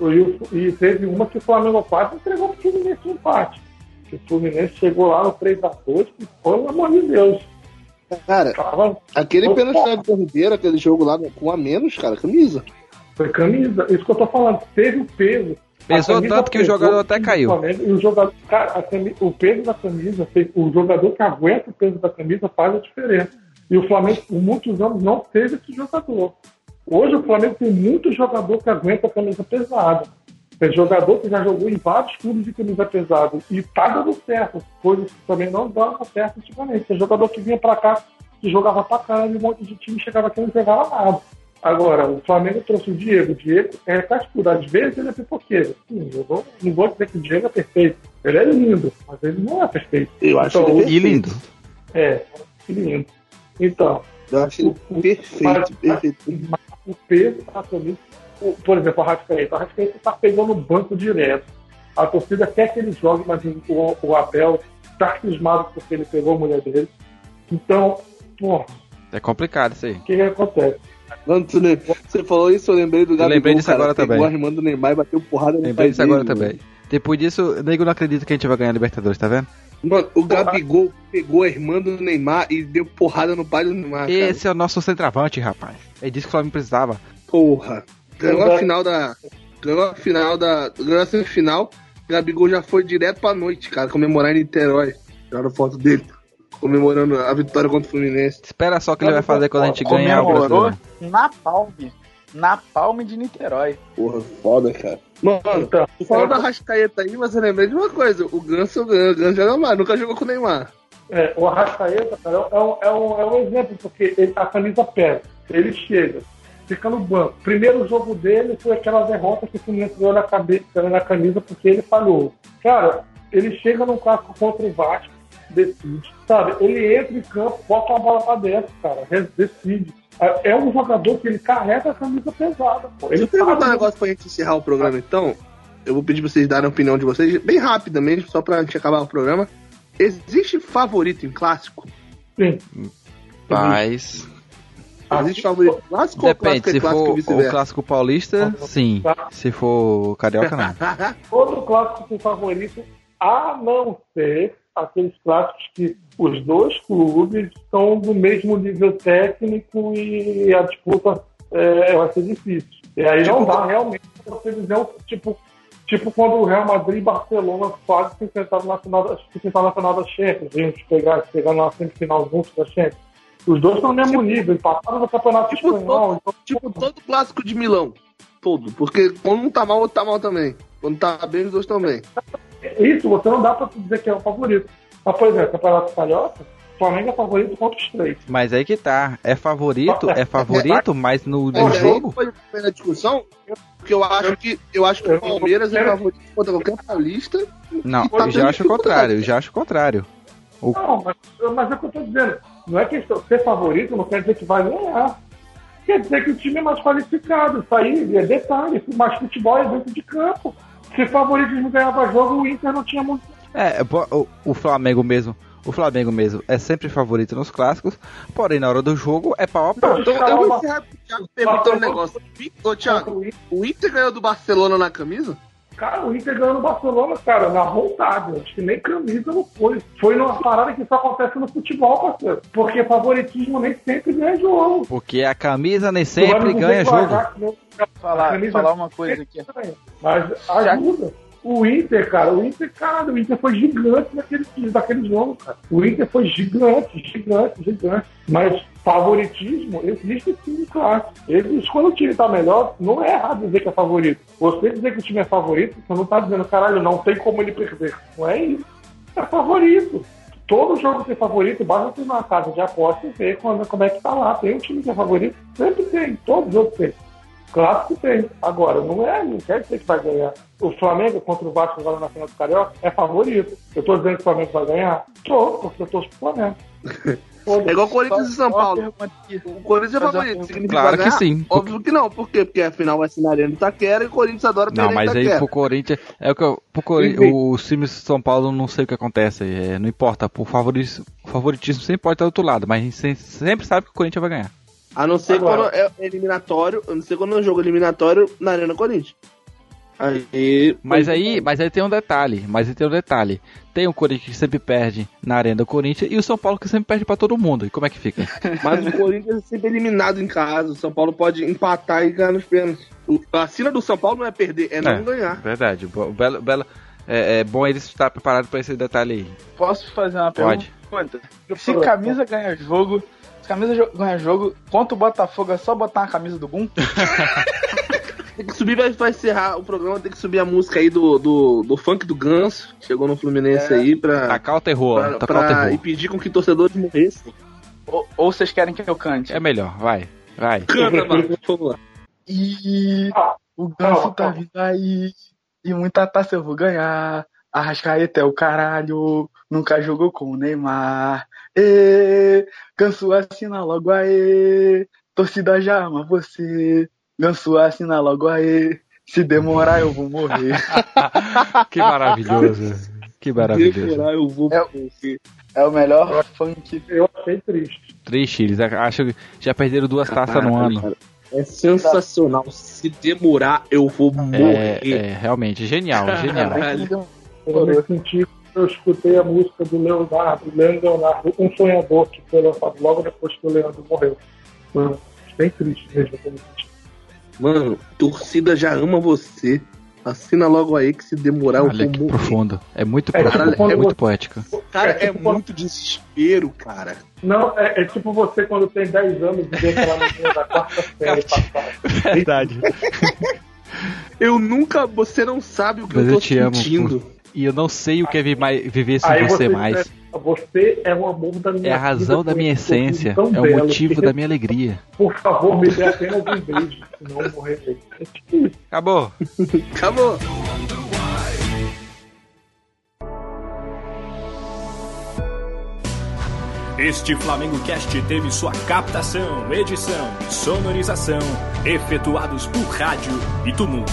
E, e teve uma que o Flamengo quase entregou pro Fluminense um empate. Que o Fluminense chegou lá no 3x2 e, pelo amor de Deus, Cara, aquele pênalti de Ribeiro, aquele jogo lá com a menos, cara, camisa. Foi camisa. Isso que eu tô falando. Teve o peso. Pesou tanto que o jogador até caiu. E o, jogador, cara, camisa, o peso da camisa, o jogador que aguenta o peso da camisa faz a diferença. E o Flamengo, por muitos anos, não teve esse jogador. Hoje o Flamengo tem muito jogador que aguenta a camisa pesada. Tem jogador que já jogou em vários clubes de camisa pesada e tá dando certo, coisa que também não dava certo antigamente. Tem jogador que vinha para cá, que jogava pra caramba e um monte de time chegava aqui e não jogava nada. Agora, o Flamengo trouxe o Diego. O Diego é cascudo. Às vezes ele é pipoqueiro. Sim, eu vou, não vou dizer que o Diego é perfeito. Ele é lindo, mas ele não é perfeito. Eu acho então, ele E lindo. É, que lindo. Então, Eu acho ele O- o- perfeito, mas- perfeito. o peso camisa, o- por exemplo, o Arrascaeta. O Arrascaeta está pegando o banco direto. A torcida quer que ele jogue, mas o, o Abel está cismado porque ele pegou a mulher dele. Então, pô, É complicado isso aí. o que, que acontece? Mano, você falou isso, eu lembrei do Gabigol, lembrei disso cara, agora também. a irmã do Neymar e bateu porrada no Lembrei disso agora também. Depois disso, o nego não acredita que a gente vai ganhar a Libertadores, tá vendo? Mano, o Gabigol pegou a irmã do Neymar e deu porrada no pai do Neymar, cara. Esse é o nosso centroavante, rapaz. É disso que o Flamengo precisava. Porra. Ganhou a final da. Ganhou a final da. Ganhou a semifinal. Gabigol já foi direto pra noite, cara, comemorar em Niterói. Tiraram foto dele. Comemorando a vitória contra o Fluminense. Espera só o que ele vai fazer quando a gente ganhar o brasileiro. na Palme. Na Palme de Niterói. Porra, foda, cara. Mano, Então, tu falou da Rascaeta aí, mas eu lembrei de uma coisa. O Ganso, o Ganso já não mais, nunca jogou com o Neymar. É, o Arrascaeta, cara, é um, é um, é um exemplo, porque ele- a camisa pesa. Ele chega, fica no banco. Primeiro jogo dele foi aquela derrota que o Fluminense ganhou na, cabe- na camisa porque ele falhou. Cara, ele chega num clássico contra o Vasco, decide. Sabe, ele entra em campo, bota a bola pra dentro, cara, decide. É é um jogador que ele carrega a camisa pesada. Pô. Deixa Ele eu perguntar um negócio pra gente encerrar o programa, então. Eu vou pedir pra vocês darem a opinião de vocês, bem rapidamente, só pra gente acabar o programa. Existe favorito em clássico? Sim. Mas. Existe favorito clássico ou Depende, clássico é se clássico for o clássico paulista, sim. Se for o carioca, não. Todo clássico tem favorito, a não ser aqueles clássicos que os dois clubes estão do mesmo nível técnico e a disputa é, vai ser difícil. E aí não dá realmente pra você dizer, tipo, tipo quando o Real Madrid e Barcelona quase se enfrentaram na final, da- se enfrentaram na final da Champions, juntos pegar, pegar na semifinal juntos da Champions. Os dois estão no mesmo nível, empataram no Campeonato Tipo, Espanhol. Então, Tipo, todo clássico de Milão. Todo. Porque quando um tá mal, o outro tá mal também. Quando tá bem, os dois também. Isso, você não dá pra dizer que é o favorito. Mas, por exemplo, Campeonato Carioca, o Flamengo é favorito contra os três. Mas aí que tá. É favorito, é favorito, mas no, no jogo. foi a primeira discussão, porque eu acho que, eu acho que o Palmeiras é favorito contra qualquer paulista. Não, tá eu já acho o contrário, eu já acho o contrário. O- Não, mas, mas é o que eu tô dizendo. Não é questão ser favorito, não quer dizer que vai ganhar. Quer dizer que o time é mais qualificado. Isso aí é detalhe. Mas futebol é dentro de campo. Se favoritismo ganhava jogo, o Inter não tinha muito. É, o, o Flamengo mesmo. O Flamengo mesmo é sempre favorito nos clássicos, porém na hora do jogo é pau a pau. Então eu vou encerrar com o Thiago perguntando um negócio. Ô, Thiago, o Inter ganhou do Barcelona na camisa? Cara, o Inter ganhou no Barcelona, cara, na vontade. Acho que nem camisa não foi. Foi numa parada que só acontece no futebol, parceiro. Porque favoritismo nem sempre ganha jogo. Porque a camisa nem sempre ganha jogo. Não- Falar, camisa falar uma coisa aqui. Mas ajuda. O Inter, cara, o Inter, cara, o Inter foi gigante naquele, naquele jogo, cara. O Inter foi gigante, gigante, gigante. Mas favoritismo existe sim, claro. Existe quando o time tá melhor, não é errado dizer que é favorito. Você dizer que o time é favorito, você não tá dizendo, caralho, não tem como ele perder. Não é isso. É favorito. Todo jogo tem favorito, basta ter uma casa de aposta e ver quando, como é que tá lá. Tem um time que é favorito? Sempre tem, todos os outros tem. Clássico tem. Agora, não é, não quer dizer que vai ganhar. O Flamengo contra o Vasco agora na final do Carioca é favorito. Eu tô dizendo que o Flamengo vai ganhar? Tô, porque eu torço pro Flamengo. É igual o Corinthians e São Paulo. O Corinthians é favorito. Significa Claro vai que ganhar? sim. Óbvio que não. Por quê? Porque a final vai ser na Arena do Itaquera e o Corinthians adora Não, perder mas em aí pro Corinthians. É o que eu, pro Cori- Enfim. os times de São Paulo não sei o que acontece. é, não importa. Por favoritismo, favoritismo sempre pode estar do outro lado, mas a gente se- sempre sabe que o Corinthians vai ganhar. A não ser Agora. quando é eliminatório, a não ser quando é um jogo eliminatório na Arena Corinthians. Aí. Mas aí, mas aí tem um detalhe, mas aí tem um detalhe. Tem o Corinthians que sempre perde na arena do Corinthians e o São Paulo que sempre perde pra todo mundo. E como é que fica? Mas o Corinthians é sempre eliminado em casa. O São Paulo pode empatar e ganhar nos pênaltis. O- A sina do São Paulo não é perder, é não É. ganhar. Verdade. O Belo, Belo, é, é bom eles estar preparados pra esse detalhe aí. Posso fazer uma Pode. pergunta? Se camisa ganha jogo, se camisa jo- ganha jogo, contra o Botafogo é só botar uma camisa do Gum? Tem que subir, vai, vai encerrar o programa, tem que subir a música aí do, do, do funk do Ganso. Chegou no Fluminense aí pra, Tacar o terror, pra, tacar o pra terror. impedir com que torcedores morressem. ou, ou vocês querem que eu cante? É melhor, vai, vai. Canta, mano, por favor. E o Ganso tá vindo aí. E muita taça eu vou ganhar. Arrascaeta é o caralho, nunca jogou com o Neymar. Ê, Ganso assina logo aí, torcida já ama você. Ganso assina logo aí, se demorar eu vou morrer. que maravilhoso. Que maravilhoso. Demorar, eu vou É- morrer. É o melhor funk. Eu achei triste. Triste, eles acham que já perderam duas taças no ano. cara. É sensacional. Se demorar, eu vou É, morrer. é, realmente, genial, genial. Eu me senti eu escutei a música do Leonardo, Leandro Leonardo, Um Sonhador, que foi lançado logo depois que o Leandro morreu. Foi bem triste mesmo. como senti. Mano, torcida já ama você. Assina logo aí que se demorar eu Olha vou morrer. profundo. É muito É, profundo, tipo, é muito você- poético. Cara, É é tipo- muito desespero, cara. Não, é, é tipo você quando tem 10 anos e vê aquela menina da quarta série passada. Verdade. Eu nunca. Você não sabe o que Mas eu tô eu te amo, sentindo. E eu não sei o que é vi- mais- viver sem Aí você você mais. Você é o amor da minha É a razão vida, da minha sorriso essência. É o belo motivo que, da minha alegria. Por favor, me dê apenas um beijo, senão eu morrerei. É isso. Acabou. Acabou. Este Flamengo Cast teve sua captação, edição e sonorização efetuados por rádio e tumulto.